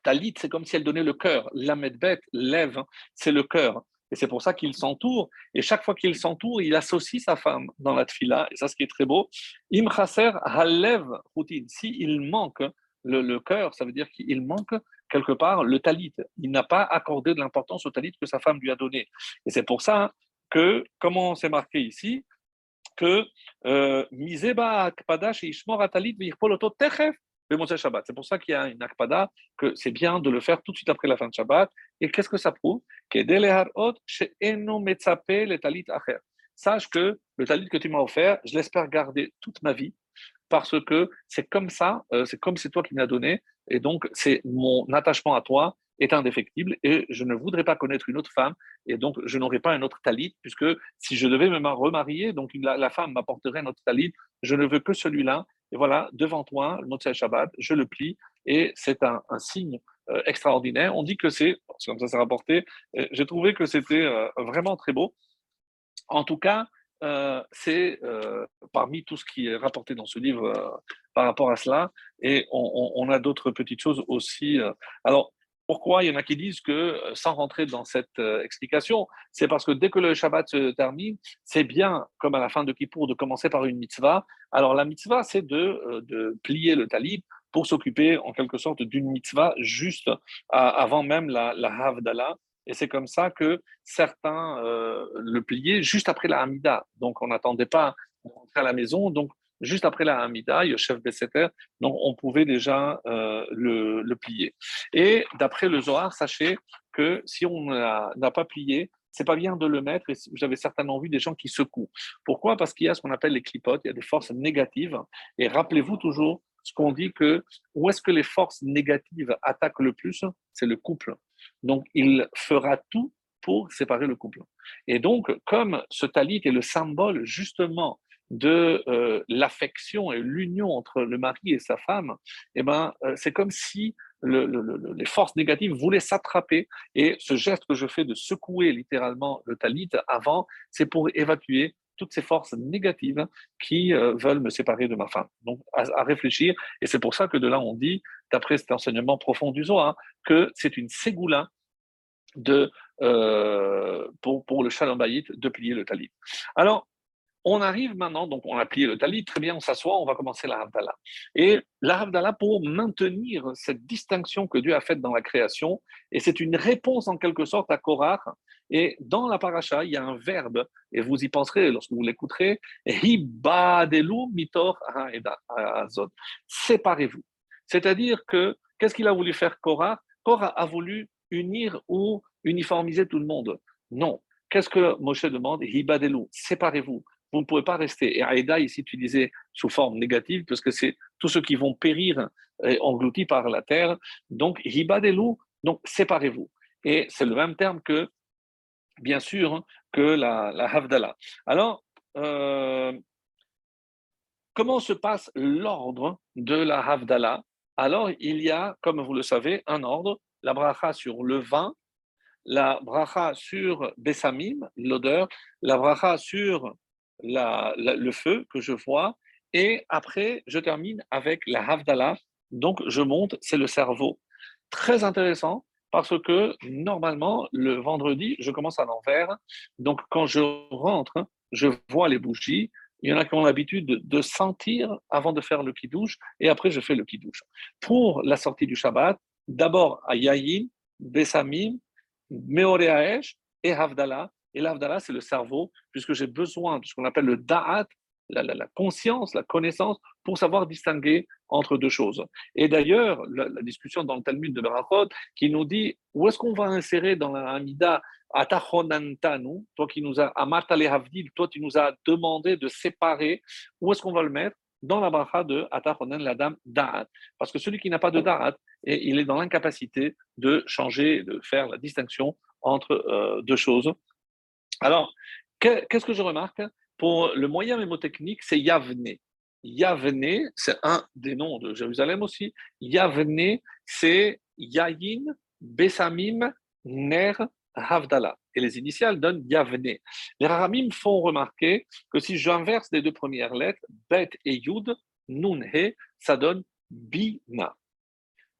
talit, c'est comme si elle donnait le cœur. L'amedbet, lève, c'est le cœur. Et c'est pour ça qu'il s'entoure. Et chaque fois qu'il s'entoure, il associe sa femme dans la tfila. Et ça, ce qui est très beau. Im chaser halev routine. S'il manque le, cœur, ça veut dire qu'il manque quelque part le talit. Il n'a pas accordé de l'importance au talit que sa femme lui a donné. Et c'est pour ça que, comment c'est marqué ici, que euh, miseba akpada ishmor atalit techef Shabbat. C'est pour ça qu'il y a une akpada, que c'est bien de le faire tout de suite après la fin de Shabbat. Et qu'est-ce que ça prouve? Sache que le talit que tu m'as offert, je l'espère garder toute ma vie, parce que c'est comme ça, euh, c'est comme c'est toi qui m'as donné, et donc c'est mon attachement à toi est indéfectible, et je ne voudrais pas connaître une autre femme, et donc je n'aurais pas un autre talit, puisque si je devais me remarier, donc la, femme m'apporterait un autre talit, je ne veux que celui-là, et voilà, devant toi, le Motsai Shabbat, je le plie, et c'est un, signe euh, extraordinaire. On dit que c'est, comme ça c'est rapporté, euh, j'ai trouvé que c'était euh, vraiment très beau. En tout cas, c'est parmi tout ce qui est rapporté dans ce livre par rapport à cela, et on, on a d'autres petites choses aussi. alors, pourquoi il y en a qui disent que, sans rentrer dans cette explication, c'est parce que dès que le Shabbat se termine, c'est bien, comme à la fin de Kippour, de commencer par une mitzvah. Alors la mitzvah, c'est de, de plier le talib pour s'occuper en quelque sorte d'une mitzvah juste avant même la, la. Et c'est comme ça que certains le pliaient juste après la Hamida. Donc on n'attendait pas rentrer à la maison. Donc juste après la Hamida, chef Besseter, donc on pouvait déjà euh, le, plier. Et d'après le Zohar, sachez que si on n'a pas plié, c'est pas bien de le mettre et vous avez certainement vu des gens qui secouent. Pourquoi? Parce qu'il y a ce qu'on appelle les clipotes, il y a des forces négatives. Et rappelez-vous toujours ce qu'on dit que où est-ce que les forces négatives attaquent le plus? C'est le couple. Donc, il fera tout pour séparer le couple. Et donc, comme ce talit est le symbole justement de euh, l'affection et l'union entre le mari et sa femme, eh ben, euh, c'est comme si les forces négatives voulaient s'attraper. Et ce geste que je fais de secouer littéralement le talit avant, c'est pour évacuer toutes ces forces négatives qui euh, veulent me séparer de ma femme. Donc, à, réfléchir. Et c'est pour ça que de là, on dit, d'après cet enseignement profond du Zohar, que c'est une ségoula de, pour, le shalom de plier le talit. Alors, on arrive maintenant, donc on a plié le talit, très bien, on s'assoit, on va commencer la Havdalah. Et la Havdalah, pour maintenir cette distinction que Dieu a faite dans la création, et c'est une réponse en quelque sorte à Korach. Et dans la paracha, il y a un verbe, et vous y penserez lorsque vous l'écouterez, mitor azot. Séparez-vous. C'est-à-dire que, qu'est-ce qu'il a voulu faire Korach? Korach a voulu unir ou uniformiser tout le monde. Non. Qu'est-ce que Moshe demande? Hibadelu, séparez-vous vous ne pouvez pas rester. Et Aïda, ici utilisé sous forme négative, parce que c'est tous ceux qui vont périr engloutis par la terre. Donc, hibadelu, donc séparez-vous. Et c'est le même terme que, bien sûr, que la, la Havdalah. Alors, euh, comment se passe l'ordre de la Havdalah? Alors, il y a, comme vous le savez, un ordre, la bracha sur le vin, la bracha sur Bessamim, l'odeur, la bracha sur le feu que je vois, et après, je termine avec la Havdalah. Donc, je monte, c'est le cerveau. Très intéressant parce que normalement, le vendredi, je commence à l'envers. Donc, quand je rentre, je vois les bougies. Il y en a qui ont l'habitude de, sentir avant de faire le kidouche et après, je fais le kidouche. Pour la sortie du Shabbat, d'abord à Yayin, Bessamim, Meoreaesh et Havdalah. Et l'Avdala, c'est le cerveau, puisque j'ai besoin de ce qu'on appelle le da'at, la, conscience, la connaissance, pour savoir distinguer entre deux choses. Et d'ailleurs, la, discussion dans le Talmud de Berachot, qui nous dit où est-ce qu'on va insérer dans la Hamida Atachonantanu, toi qui nous as, toi qui nous as demandé de séparer, où est-ce qu'on va le mettre dans la bracha de Atachonan Ladam Da'at? Parce que celui qui n'a pas de Da'at, il est dans l'incapacité de changer, de faire la distinction entre euh, deux choses. Alors, qu'est-ce que je remarque? Pour le moyen mémotechnique, c'est Yavne. Yavne, c'est un des noms de Jérusalem aussi. Yavne, c'est Yayin, Besamim, Ner, Havdala. Et les initiales donnent Yavne. Les Rahamim font remarquer que si j'inverse les deux premières lettres, Bet et Yud, Nun, He, ça donne Bina.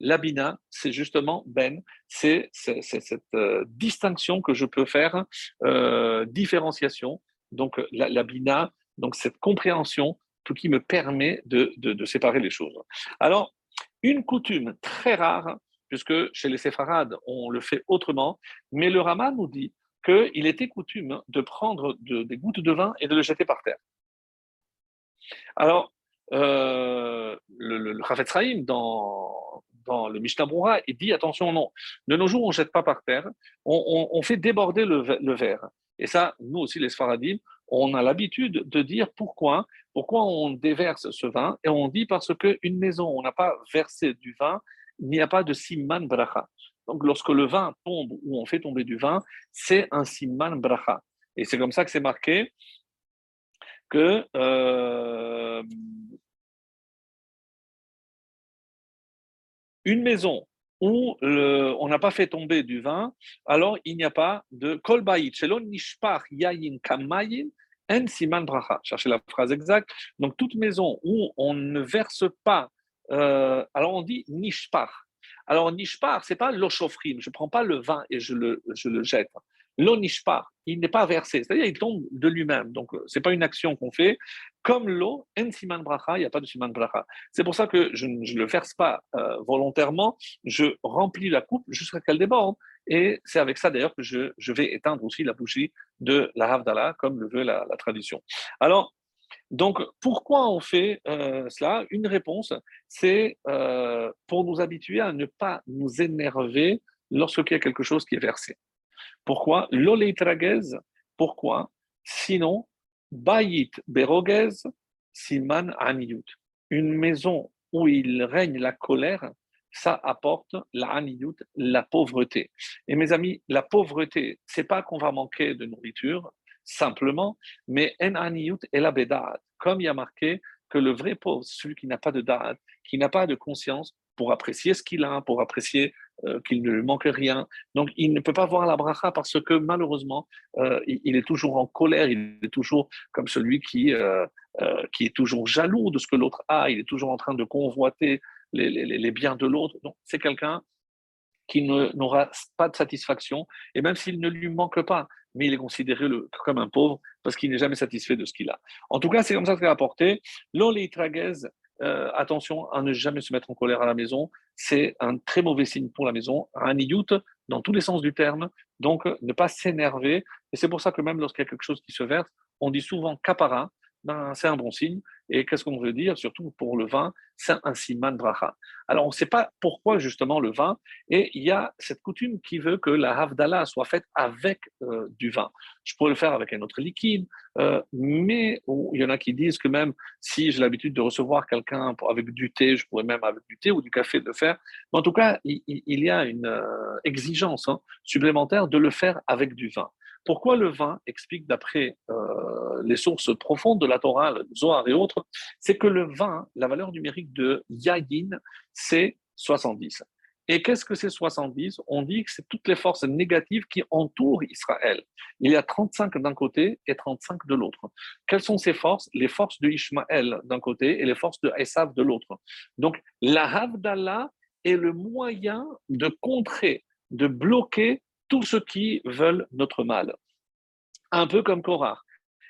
L'abina, c'est justement ben, c'est cette euh, distinction que je peux faire, euh, différenciation. Donc l'abina, donc cette compréhension, tout qui me permet de, séparer les choses. Alors, une coutume très rare, puisque chez les séfarades, on le fait autrement, mais le Rama nous dit qu'il était coutume de prendre des gouttes de vin et de le jeter par terre. Alors, euh, le, le, le dans, dans le Mishnah Brura, il dit attention, non, de nos jours, on ne jette pas par terre, on, fait déborder le, verre. Et ça, nous aussi, les Sfaradim, on a l'habitude de dire pourquoi, pourquoi on déverse ce vin, et on dit parce qu'une maison, on n'a pas versé du vin, il n'y a pas de simman bracha. Donc, lorsque le vin tombe ou on fait tomber du vin, c'est un simman bracha. Et c'est comme ça que c'est marqué que euh, une maison où on n'a pas fait tomber du vin, alors il n'y a pas de kol Shelon nishpach yayin kamayin en siman bracha. Cherchez la phrase exacte. Donc toute maison où on ne verse pas, euh, alors on dit nishpach. Alors nishpach, c'est pas l'oshofrim. Je prends pas le vin et je le, je le jette. L'onishpar, il n'est pas versé, c'est-à-dire il tombe de lui-même. Donc, ce n'est pas une action qu'on fait. Comme l'eau, en siman bracha, il n'y a pas de siman bracha. C'est pour ça que je ne le verse pas euh, volontairement, je remplis la coupe jusqu'à qu'elle déborde. Et c'est avec ça d'ailleurs que je, je, vais éteindre aussi la bougie de la Havdalah, comme le veut la, tradition. Alors, donc, pourquoi on fait euh, cela? Une réponse, c'est pour nous habituer à ne pas nous énerver lorsqu'il y a quelque chose qui est versé. Pourquoi? L'oleitragez, pourquoi? Sinon, bayit berogez siman aniyut. Une maison où il règne la colère, ça apporte la la pauvreté. Et mes amis, la pauvreté, c'est pas qu'on va manquer de nourriture, simplement, mais en aniyut et la. Comme il y a marqué que le vrai pauvre, celui qui n'a pas de da'at, qui n'a pas de conscience pour apprécier ce qu'il a, pour apprécier euh, qu'il ne lui manque rien. Donc, il ne peut pas voir la bracha parce que malheureusement, euh, il, est toujours en colère, il est toujours comme celui qui, euh, qui est toujours jaloux de ce que l'autre a, il est toujours en train de convoiter les, les, les biens de l'autre. Donc, c'est quelqu'un qui n'aura pas de satisfaction, et même s'il ne lui manque pas, mais il est considéré comme un pauvre parce qu'il n'est jamais satisfait de ce qu'il a. En tout cas, c'est comme ça que c'est rapporté. Euh, attention à ne jamais se mettre en colère à la maison, c'est un très mauvais signe pour la maison, un iyut dans tous les sens du terme, donc ne pas s'énerver. Et c'est pour ça que même lorsqu'il y a quelque chose qui se verse, on dit souvent kapara, ben, c'est un bon signe. Et qu'est-ce qu'on veut dire, surtout pour le vin C'est un siman bracha. Alors, on ne sait pas pourquoi justement le vin, et il y a cette coutume qui veut que la havdalah soit faite avec euh, du vin. Je pourrais le faire avec un autre liquide, euh, mais il y en a qui disent que même si j'ai l'habitude de recevoir quelqu'un avec du thé, je pourrais même avec du thé ou du café le faire. Mais en tout cas, il, y a une euh, exigence hein, supplémentaire de le faire avec du vin. Pourquoi le vin explique d'après euh, les sources profondes de la Torah, le Zohar et autres, c'est que le vin, la valeur numérique de Yayin, c'est 70. Et qu'est-ce que c'est 70 On dit que c'est toutes les forces négatives qui entourent Israël. Il y a 35 d'un côté et 35 de l'autre. Quelles sont ces forces? Les forces de Ishmaël d'un côté et les forces de Esav de l'autre. Donc la Havdalah est le moyen de contrer, de bloquer tous ceux qui veulent notre mal. Un peu comme Korah.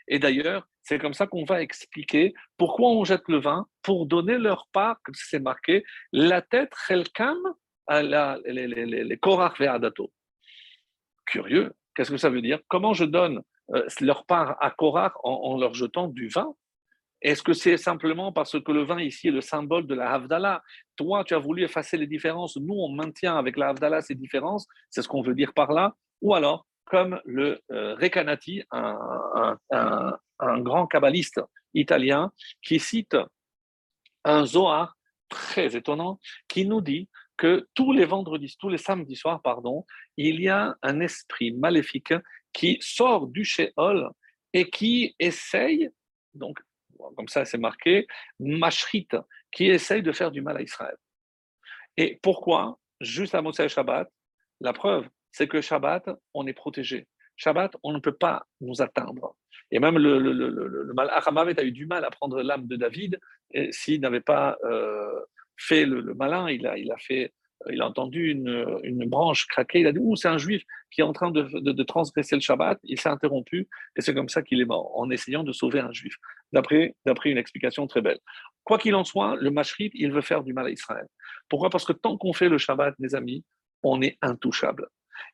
Et d'ailleurs, c'est comme ça qu'on va expliquer pourquoi on jette le vin, pour donner leur part, comme c'est marqué, la tête, Chelkam, à la, les, les, les Korach Curieux, qu'est-ce que ça veut dire? Comment je donne euh, leur part à Korach en, leur jetant du vin? Est-ce que c'est simplement parce que le vin ici est le symbole de la Havdalah? Toi, tu as voulu effacer les différences. Nous, on maintient avec la Havdalah ces différences. C'est ce qu'on veut dire par là. Ou alors, comme le euh, Recanati, un, grand kabbaliste italien, qui cite un Zohar très étonnant qui nous dit que tous les vendredis, tous les samedis soirs, pardon, il y a un esprit maléfique qui sort du Sheol et qui essaye, donc comme ça c'est marqué, Mashrit, qui essaye de faire du mal à Israël. Et pourquoi? Juste à Moshe Shabbat, la preuve, c'est que Shabbat, on est protégé. Shabbat, on ne peut pas nous atteindre. Et même le, le, le, le a eu du mal à prendre l'âme de David s'il n'avait pas euh, fait le, malin, il a, il a fait il a entendu une, une, branche craquer, il a dit Ouh, c'est un juif qui est en train de, de, transgresser le Shabbat. Il s'est interrompu et c'est comme ça qu'il est mort, en essayant de sauver un juif, d'après une explication très belle. Quoi qu'il en soit, le Mashrit, il veut faire du mal à Israël. Pourquoi? Parce que tant qu'on fait le Shabbat, mes amis, on est intouchable.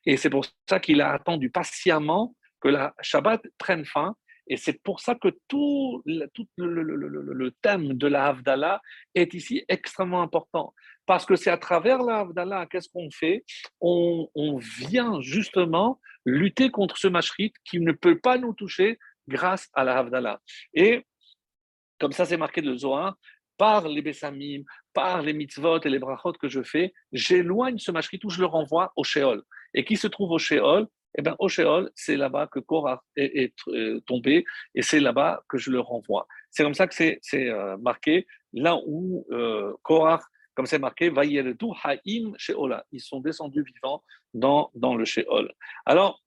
Et c'est pour ça qu'il a attendu patiemment que la Shabbat prenne fin. Et c'est pour ça que tout, tout le, le, le, le, thème de la Havdalah est ici extrêmement important. Parce que c'est à travers la Havdalah, qu'est-ce qu'on fait? On, vient justement lutter contre ce mashrit qui ne peut pas nous toucher grâce à la. Et comme ça, c'est marqué de Zohar, par les Bessamim, par les mitzvot et les brachot que je fais, j'éloigne ce mashrit ou je le renvoie au Sheol. Et qui se trouve au Sheol? Eh bien, au Sheol, c'est là-bas que Korah est, euh, tombé et c'est là-bas que je le renvoie. C'est comme ça que c'est euh, marqué, là où euh, Korah comme c'est marqué, Sheola. Ils sont descendus vivants dans, dans le Sheol. Alors,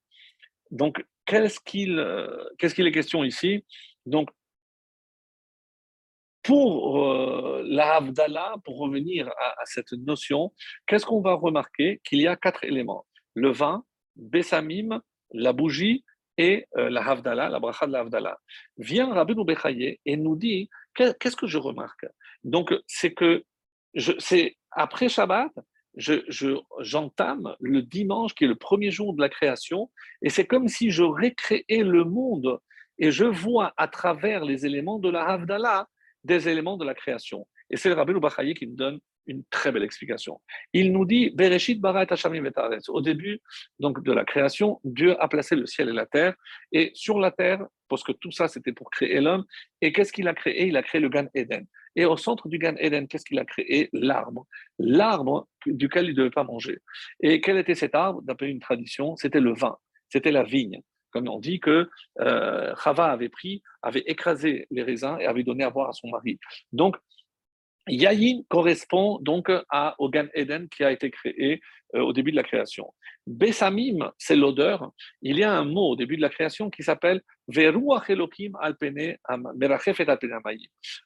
donc, qu'est-ce qu'il euh, qu'est-ce est question ici? Donc, pour euh, la Havdalah, pour revenir à, cette notion, qu'est-ce qu'on va remarquer? Qu'il y a quatre éléments le vin, Bessamim, la bougie et euh, la Havdalah, la bracha de la Havdalah. Vient Rabbi Bechaye et nous dit qu'est-ce que je remarque? Donc, c'est que c'est après Shabbat, j'entame le dimanche qui est le premier jour de la création, et c'est comme si je récréais le monde et je vois à travers les éléments de la Havdalah des éléments de la création. Et c'est le Rabbi Bachaye qui me donne une très belle explication. Il nous dit Bereshit Au début donc de la création, Dieu a placé le ciel et la terre, et sur la terre, parce que tout ça c'était pour créer l'homme. Et qu'est-ce qu'il a créé? Il a créé le Gan Eden. Et au centre du Gan Eden, qu'est-ce qu'il a créé? L'arbre. L'arbre duquel il ne devait pas manger. Et quel était cet arbre? D'après une tradition, c'était le vin, c'était la vigne comme on dit que euh, Chava avait pris, avait écrasé les raisins et avait donné à boire à son mari. Donc, Yayin correspond donc à, au Gan Eden qui a été créé au début de la création. Bessamim, c'est l'odeur. Il y a un mot au début de la création qui s'appelle Veruach Elohim alpene merachef et alpene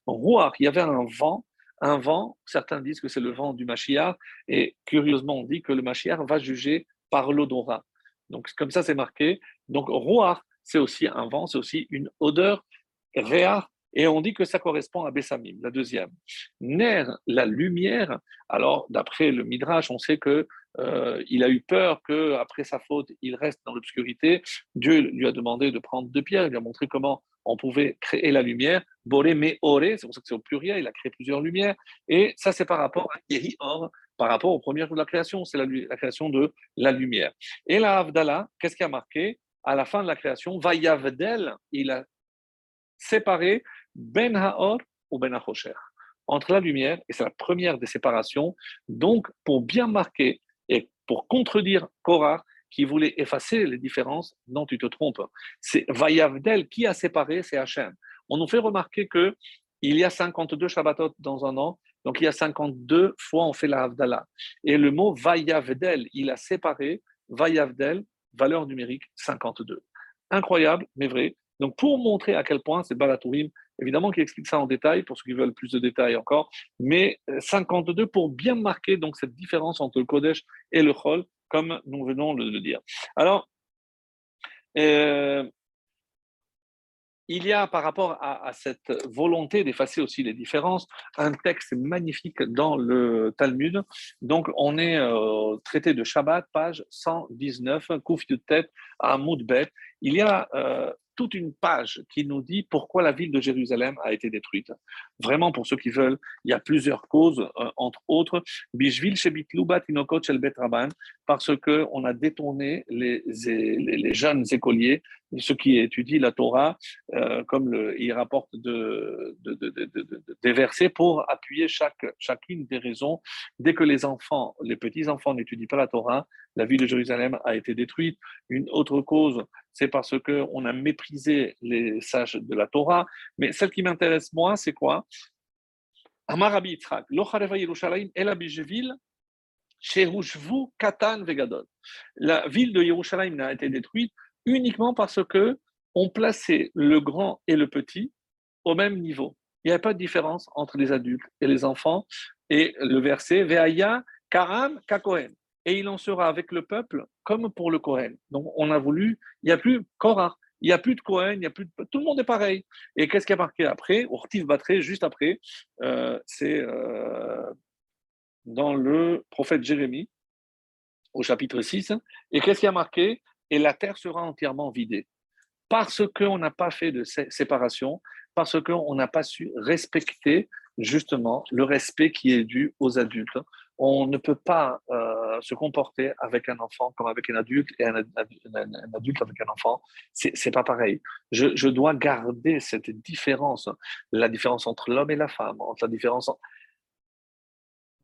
Ruach, il y avait un vent, un vent, certains disent que c'est le vent du Mashiach, et curieusement on dit que le Mashiach va juger par l'odorat. Donc comme ça c'est marqué. Donc Ruach, c'est aussi un vent, c'est aussi une odeur. Réar, et on dit que ça correspond à Bessamim, la deuxième. Ner, la lumière. Alors, d'après le Midrash, on sait que euh, il a eu peur que après sa faute, il reste dans l'obscurité. Dieu lui a demandé de prendre deux pierres. Il lui a montré comment on pouvait créer la lumière. Boré me oré, c'est pour ça que c'est au pluriel. Il a créé plusieurs lumières. Et ça, c'est par rapport à Yeri Or, par rapport au premier jour de la création. C'est la, création de la lumière. Et la Havdalah, qu'est-ce qui a marqué? À la fin de la création, Vayavdel, il a séparé ben Haor ou Ben Hachocher, entre la lumière, et c'est la première des séparations. Donc, pour bien marquer et pour contredire Korah, qui voulait effacer les différences, non, tu te trompes. C'est Vayavdel qui a séparé, c'est Hachem. On nous fait remarquer que il y a 52 Shabbatot dans un an, donc il y a 52 fois on fait la Havdalah. Et le mot Vayavdel, il a séparé, Vayavdel, valeur numérique 52. Incroyable, mais vrai. Donc pour montrer à quel point c'est Balatourim, Évidemment qu'il explique ça en détail pour ceux qui veulent plus de détails encore, mais 52 euh, pour bien marquer donc cette différence entre le Kodesh et le Chol, comme nous venons de le dire. Alors, euh, il y a par rapport à, cette volonté d'effacer aussi les différences un texte magnifique dans le Talmud. Donc on est euh, traité de Shabbat, page 119, Kouf Tête à Moudbet. Il y a toute une page qui nous dit pourquoi la ville de Jérusalem a été détruite. Vraiment, pour ceux qui veulent, il y a plusieurs causes, euh, entre autres, Bishvil Shebit Lubat Inokot Shel Bet parce qu'on a détourné les, les, jeunes écoliers, ceux qui étudient la Torah, euh, comme le, il rapporte de, des versets pour appuyer chaque, chacune des raisons. Dès que les enfants, les petits-enfants n'étudient pas la Torah, la ville de Jérusalem a été détruite. Une autre cause, c'est parce qu'on a méprisé les sages de la Torah. Mais celle qui m'intéresse moi, c'est quoi? Yitzhak, Yerushalayim Katan Vegadol. La ville de Yerushalayim n'a été détruite uniquement parce que on plaçait le grand et le petit au même niveau. Il n'y a pas de différence entre les adultes et les enfants. Et le verset, Veaya Karam Kakohen et il en sera avec le peuple comme pour le Kohen. Donc on a voulu, il n'y a plus Korah, il n'y a plus de Kohen, il a plus tout le monde est pareil. Et qu'est-ce qui a marqué après? Ortif Batré, juste après, euh, c'est euh, dans le prophète Jérémie, au chapitre 6. Et qu'est-ce qui a marqué? Et la terre sera entièrement vidée. Parce qu'on n'a pas fait de séparation, parce qu'on n'a pas su respecter justement le respect qui est dû aux adultes on ne peut pas euh, se comporter avec un enfant comme avec un adulte et un, adulte avec un enfant. C'est pas pareil. Je, dois garder cette différence, la différence entre l'homme et la femme, la différence.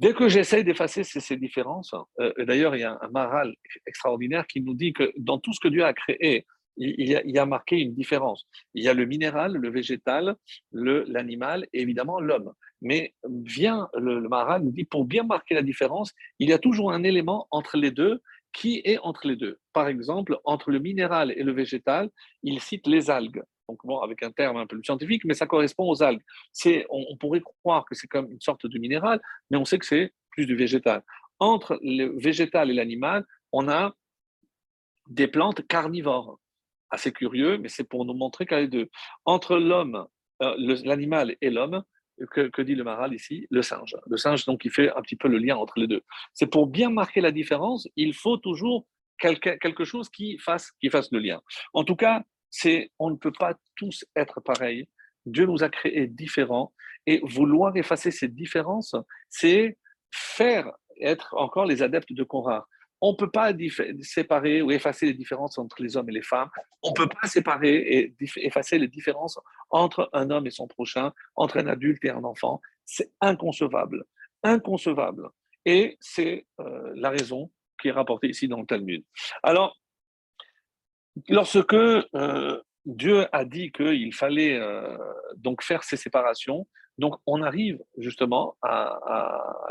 Dès que j'essaye d'effacer ces, différences, euh, d'ailleurs, il y a un, un maral extraordinaire qui nous dit que dans tout ce que Dieu a créé, il y, a, marqué une différence. Il y a le minéral, le végétal, l'animal et évidemment l'homme. Mais vient le, le Maharal dit pour bien marquer la différence, il y a toujours un élément entre les deux qui est entre les deux. Par exemple, entre le minéral et le végétal, il cite les algues. Donc, bon, avec un terme un peu scientifique, mais ça correspond aux algues. On, on pourrait croire que c'est comme une sorte de minéral, mais on sait que c'est plus du végétal. Entre le végétal et l'animal, on a des plantes carnivores assez curieux, mais c'est pour nous montrer qu'il y a deux. Entre l'homme, euh, l'animal et l'homme, que, dit le Maral ici Le singe. Le singe, donc, il fait un petit peu le lien entre les deux. C'est pour bien marquer la différence, il faut toujours quelque, chose qui fasse, qui fasse le lien. En tout cas, c'est, on ne peut pas tous être pareils. Dieu nous a créés différents et vouloir effacer ces différences, c'est faire être encore les adeptes de Korah. On ne peut pas séparer ou effacer les différences entre les hommes et les femmes. On ne peut pas séparer et effacer les différences entre un homme et son prochain, entre un adulte et un enfant. C'est inconcevable. Inconcevable. Et c'est euh, la raison qui est rapportée ici dans le Talmud. Alors, lorsque euh, Dieu a dit qu'il fallait euh, donc faire ces séparations, donc, on arrive justement à,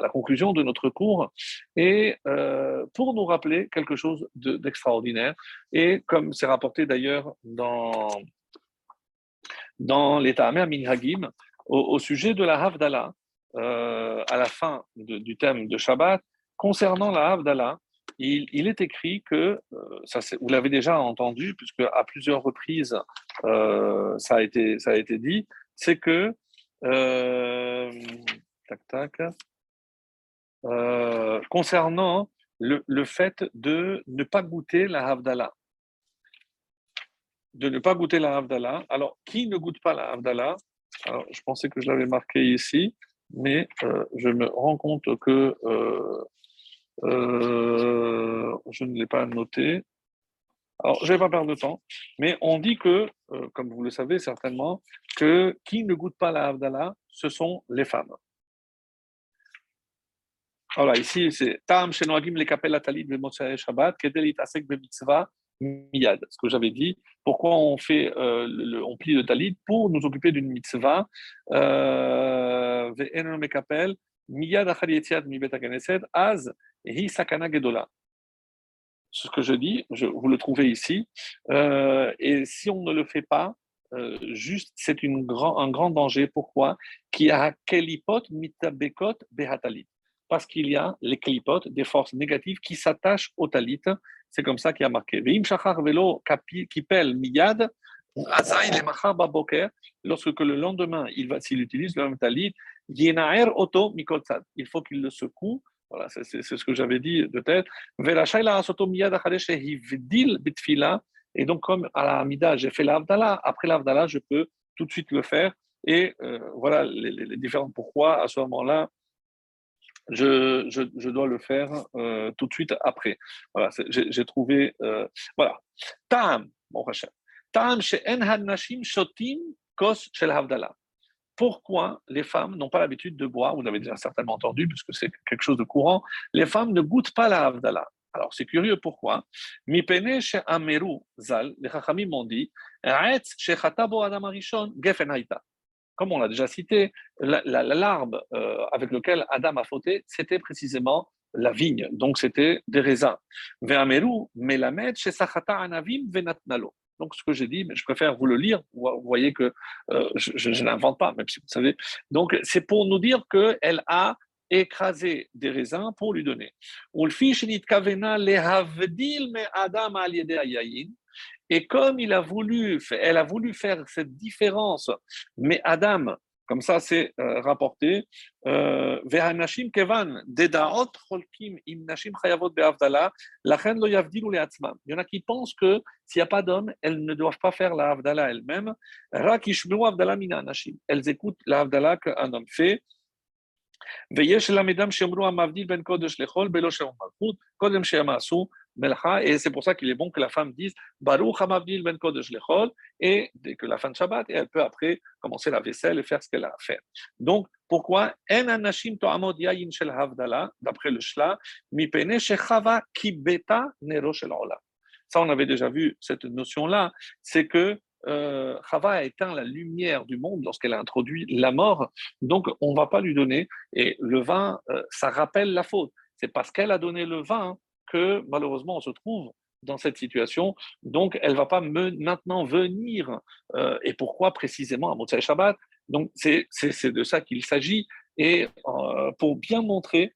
la conclusion de notre cours et euh, pour nous rappeler quelque chose d'extraordinaire. et comme c'est rapporté d'ailleurs dans, dans l'État amer Minhagim, au, sujet de la Havdalah, euh, à la fin du thème de Shabbat, concernant la Havdalah, il, est écrit que, euh, vous l'avez déjà entendu, puisque à plusieurs reprises ça, a été, ça a été dit, c'est que euh, tac, tac. Euh, concernant le, le, fait de ne pas goûter la Havdalah. De ne pas goûter la Havdalah. Alors, qui ne goûte pas la Havdalah? Alors, je pensais que je l'avais marqué ici, mais euh, je me rends compte que je ne l'ai pas noté. Alors, je ne vais pas perdre de temps, mais on dit que, euh, comme vous le savez certainement, que qui ne goûte pas la Havdalah, ce sont les femmes. Voilà, ici, c'est Tam Shenoagim le kapel talit Shabbat, kedel itasek mitzvah miyad. Ce que j'avais dit, pourquoi on fait, euh, on plie le talit pour nous occuper d'une mitzvah. Euh, az gedola ce que je dis, vous le trouvez ici. Euh, et si on ne le fait pas, euh, juste, c'est grand, un grand danger. Pourquoi? Qui a behatalit. Parce qu'il y a les kelipot, des forces négatives qui s'attachent au talit. C'est comme ça qu'il a marqué. Veim shachar velo kipel miyad. Lorsque le lendemain, il va, s'il utilise le même talit, Il faut qu'il le secoue voilà, c'est ce que j'avais dit de tête. Et donc, comme à la Hamida, j'ai fait l'Avdallah, après l'Avdallah, je peux tout de suite le faire. Et euh, voilà les, différents pourquoi à ce moment-là, je, dois le faire euh, tout de suite après. Voilà, j'ai trouvé. Euh, voilà. Tam, mon Tam, Nashim Shotim Kos Shel Havdalah pourquoi les femmes n'ont pas l'habitude de boire, vous l'avez déjà certainement entendu, puisque c'est quelque chose de courant, les femmes ne goûtent pas la Havdalah. Alors c'est curieux pourquoi? Zal, les Chachamim m'ont dit, comme on l'a déjà cité, l'arbre euh, avec lequel Adam a fauté, c'était précisément la vigne, donc c'était des raisins. Ve'ameru melamed venatnalo. Donc, ce que j'ai dit, mais je préfère vous le lire. Vous voyez que euh, je, n'invente pas, même si vous savez. Donc, c'est pour nous dire qu'elle a écrasé des raisins pour lui donner. Et comme il a voulu, elle a voulu faire cette différence, mais Adam, comme ça, c'est euh, rapporté. Euh, il y en a qui pensent que s'il n'y a pas d'hommes, elles ne doivent pas faire la Havdalah elles-mêmes. Elles écoutent la Havdalah qu'un homme fait. ויש ללמדם שאמרו המבדיל בין קודש לחול בלא שם מלכות, קודם שהם עשו et c'est pour ça qu'il est bon que la femme dise Baruch Hamavdil ben Kodesh Lechol, et dès que la fin de Shabbat, et elle peut après commencer la vaisselle et faire ce qu'elle a à faire. Donc, pourquoi En anashim to'amod yayin shel havdala, d'après le Shla, shechava kibeta nero shel Ça, on avait déjà vu cette notion-là, c'est que euh, Chava a éteint la lumière du monde lorsqu'elle a introduit la mort, donc on ne va pas lui donner. Et le vin, euh, ça rappelle la faute. C'est parce qu'elle a donné le vin que malheureusement on se trouve dans cette situation. Donc, elle va pas maintenant venir. Euh, et pourquoi précisément à Motsai Shabbat? Donc, c'est de ça qu'il s'agit. Et euh, pour bien montrer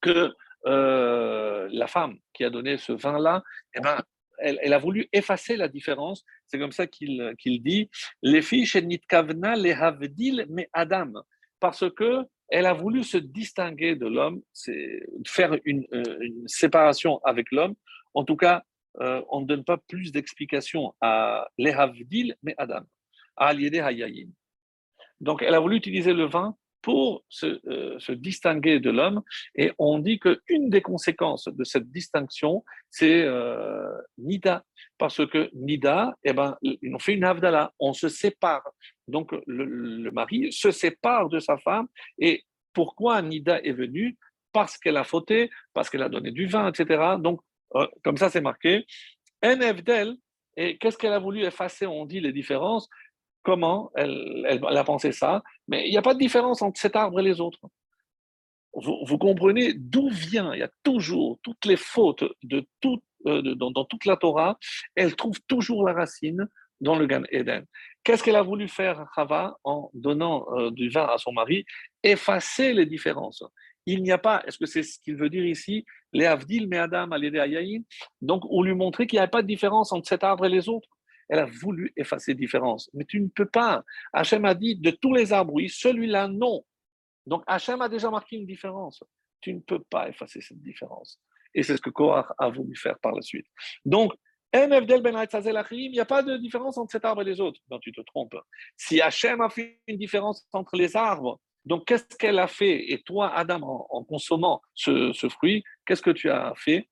que euh, la femme qui a donné ce vin-là, eh ben, elle, a voulu effacer la différence. C'est comme ça qu'il dit Les filles chez Nitkavna, les Havdil, mais Adam. Parce que elle a voulu se distinguer de l'homme, faire euh, une, séparation avec l'homme. En tout cas, euh, on ne donne pas plus d'explications à l'Ehavdil, mais Adam, à Aliede Hayayin. Donc, elle a voulu utiliser le vin pour se, se distinguer de l'homme. Et on dit qu'une des conséquences de cette distinction, c'est Nida. Parce que Nida, eh ben, on fait une avdala, on se sépare. Donc le, mari se sépare de sa femme. Et pourquoi Nida est venue? Parce qu'elle a fauté, parce qu'elle a donné du vin, etc. Donc, comme ça, c'est marqué. NFDL, et qu'est-ce qu'elle a voulu effacer? On dit les différences comment elle, a pensé ça, mais il n'y a pas de différence entre cet arbre et les autres. Vous, comprenez d'où vient, il y a toujours toutes les fautes de tout, euh, dans, toute la Torah, elle trouve toujours la racine dans le Gan Eden. Qu'est-ce qu'elle a voulu faire, Chava, en donnant euh, du vin à son mari? Effacer les différences. Il n'y a pas, est-ce que c'est ce qu'il veut dire ici, les Avdil, mais Adam, donc on lui montrer qu'il n'y a pas de différence entre cet arbre et les autres elle a voulu effacer différence. Mais tu ne peux pas. Hachem a dit de tous les arbres, oui, celui-là, non. Donc Hachem a déjà marqué une différence. Tu ne peux pas effacer cette différence. Et c'est ce que Korach a voulu faire par la suite. Donc, il n'y a pas de différence entre cet arbre et les autres. Non, tu te trompes. Si Hachem a fait une différence entre les arbres, donc qu'est-ce qu'elle a fait? Et toi, Adam, en, consommant ce, ce fruit, qu'est-ce que tu as fait?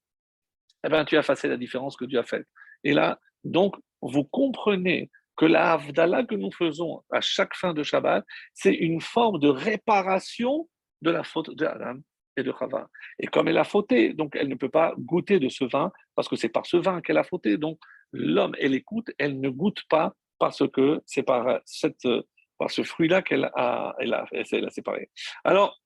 Eh bien, tu as effacé la différence que Dieu a faite. Et là, donc, vous comprenez que la Havdalah que nous faisons à chaque fin de Shabbat, c'est une forme de réparation de la faute de Adam et de Chava. Et comme elle a fauté, donc elle ne peut pas goûter de ce vin, parce que c'est par ce vin qu'elle a fauté. Donc l'homme, elle écoute, elle ne goûte pas parce que c'est par, cette, par ce fruit-là qu'elle a, elle a, elle a séparé. Alors,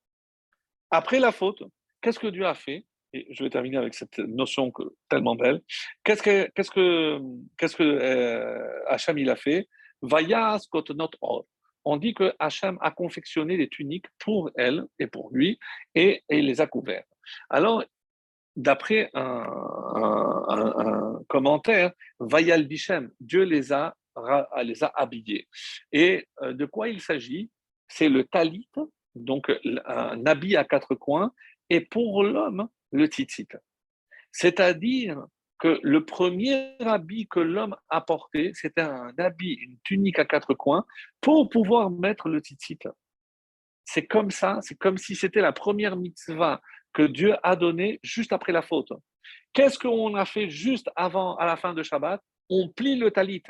après la faute, qu'est-ce que Dieu a fait? Et je vais terminer avec cette notion que, tellement belle. Qu'est-ce que, qu'est-ce que, qu'est-ce que euh, il a fait? Vayas not or. On dit que Hacham a confectionné des tuniques pour elle et pour lui et, il les a couvertes. Alors, d'après un, un, commentaire, Vayal Bichem, Dieu les a, les a habillés. Et euh, de quoi il s'agit? C'est le talit, donc un habit à quatre coins, et pour l'homme, le tzitzit. C'est-à-dire que le premier habit que l'homme a porté, c'était un habit, une tunique à quatre coins, pour pouvoir mettre le tzitzit. C'est comme ça, c'est comme si c'était la première mitzvah que Dieu a donnée juste après la faute. Qu'est-ce qu'on a fait juste avant, à la fin de Shabbat? On plie le talit.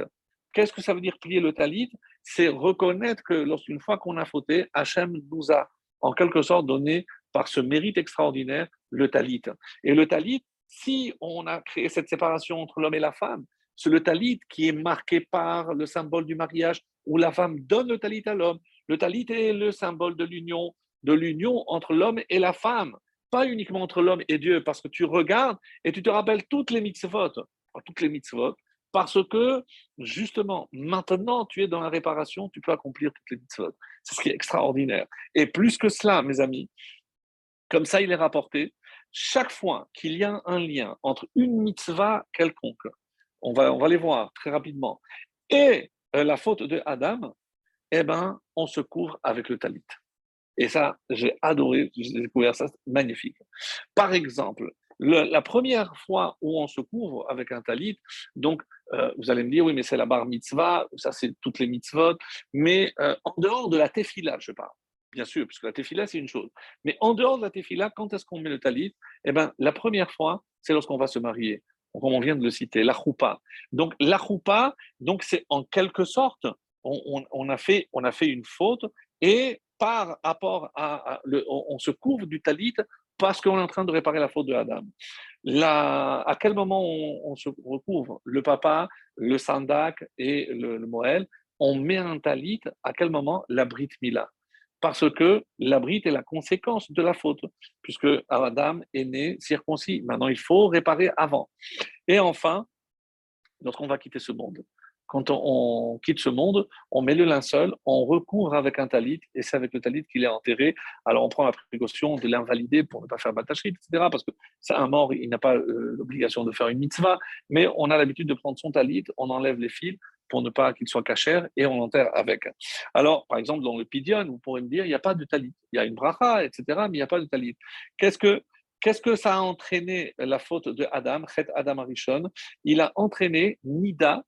Qu'est-ce que ça veut dire plier le talit? C'est reconnaître que lorsqu'une fois qu'on a fauté, Hachem nous a en quelque sorte donné par ce mérite extraordinaire le talit. Et le talit, si on a créé cette séparation entre l'homme et la femme, c'est le talit qui est marqué par le symbole du mariage où la femme donne le talit à l'homme. Le talit est le symbole de l'union, de l'union entre l'homme et la femme, pas uniquement entre l'homme et Dieu, parce que tu regardes et tu te rappelles toutes les mitzvot, toutes les mitzvot, parce que justement, maintenant, tu es dans la réparation, tu peux accomplir toutes les mitzvot. C'est ce qui est extraordinaire. Et plus que cela, mes amis, comme ça, il est rapporté, chaque fois qu'il y a un lien entre une mitzvah quelconque, on va, on va les voir très rapidement, et euh, la faute de Adam, eh ben, on se couvre avec le talit. Et ça, j'ai adoré, j'ai découvert ça, magnifique. Par exemple, la première fois où on se couvre avec un talit, donc euh, vous allez me dire, oui, mais c'est la bar mitzvah, ça c'est toutes les mitzvot, mais euh, en dehors de la tefila, je parle bien sûr, puisque la tefila, c'est une chose. Mais en dehors de la tefila, quand est-ce qu'on met le talit? Eh bien, la première fois, c'est lorsqu'on va se marier, comme on vient de le citer, la choupa. Donc, la choupa, donc, c'est en quelque sorte, on, a fait, on a fait une faute, et par rapport à, on, se couvre du talit parce qu'on est en train de réparer la faute de Adam. à quel moment on, se recouvre? Le papa, le sandak et le, le moël, on met un talit, à quel moment? La brit mila parce que la bride est la conséquence de la faute, puisque Adam est né circoncis. Maintenant, il faut réparer avant. Et enfin, lorsqu'on va quitter ce monde, quand on, quitte ce monde, on met le linceul, on recouvre avec un talit, et c'est avec le talit qu'il est enterré. Alors on prend la précaution de l'invalider pour ne pas faire batachrit, etc. Parce que c'est un mort, il n'a pas euh, l'obligation de faire une mitzvah, mais on a l'habitude de prendre son talit, on enlève les fils, pour ne pas qu'il soit cachère et on l'enterre avec. Alors, par exemple, dans le pidion, vous pourrez me dire, il n'y a pas de talit. Il y a une bracha, etc., mais il n'y a pas de talit. Qu'est-ce que, qu'est-ce que ça a entraîné la faute de Adam, Chet Adam Arishon? Il a entraîné Nida.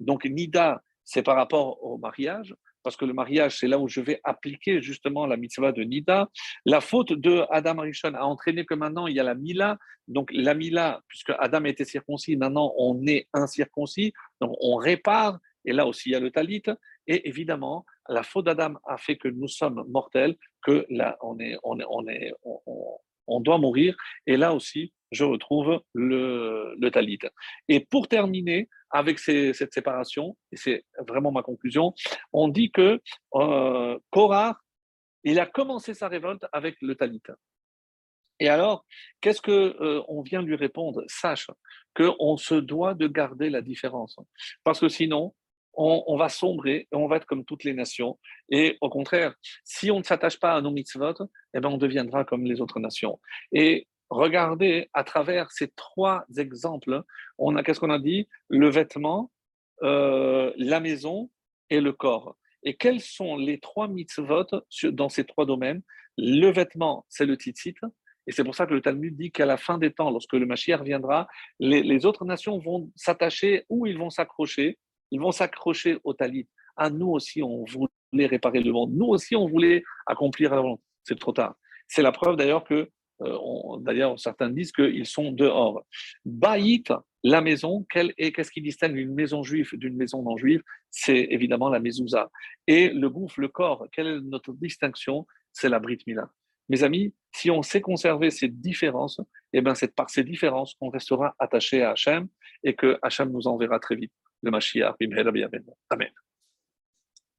Donc, Nida, c'est par rapport au mariage, parce que le mariage, c'est là où je vais appliquer justement la mitzvah de Nida. La faute de Adam Arishon a entraîné que maintenant il y a la Mila. Donc la Mila, puisque Adam était circoncis, maintenant on est incirconcis, donc on répare. Et là aussi il y a le talit. Et évidemment, la faute d'Adam a fait que nous sommes mortels, que là on est, on est, on est, on, doit mourir. Et là aussi, je retrouve le, le talit. Et pour terminer, avec cette séparation, et c'est vraiment ma conclusion, on dit que euh, Korah, il a commencé sa révolte avec le talit. Et alors, qu'est-ce que euh, on vient lui répondre? Sache qu'on se doit de garder la différence, parce que sinon, on, va sombrer et on va être comme toutes les nations. Et au contraire, si on ne s'attache pas à nos mitzvot, eh ben on deviendra comme les autres nations. Et regardez à travers ces trois exemples, on a qu'est-ce qu'on a dit? Le vêtement, euh, la maison et le corps. Et quels sont les trois mitzvot dans ces trois domaines? Le vêtement, c'est le tzitzit. Et c'est pour ça que le Talmud dit qu'à la fin des temps, lorsque le Mashiach viendra, les, autres nations vont s'attacher ou ils vont s'accrocher. Ils vont s'accrocher au talit. Ah, nous aussi, on voulait réparer le monde. Nous aussi, on voulait accomplir la volonté. C'est trop tard. C'est la preuve d'ailleurs que euh, d'ailleurs, certains disent qu'ils sont dehors. Baït, la maison, qu'est-ce qui distingue une maison juive d'une maison non juive? C'est évidemment la mezouza. Et le gouffre, le corps, quelle est notre distinction? C'est la Brit Mila. Mes amis, si on sait conserver ces différences, eh ben c'est par ces différences qu'on restera attaché à Hachem et que Hachem nous enverra très vite le Mashiach. Amen.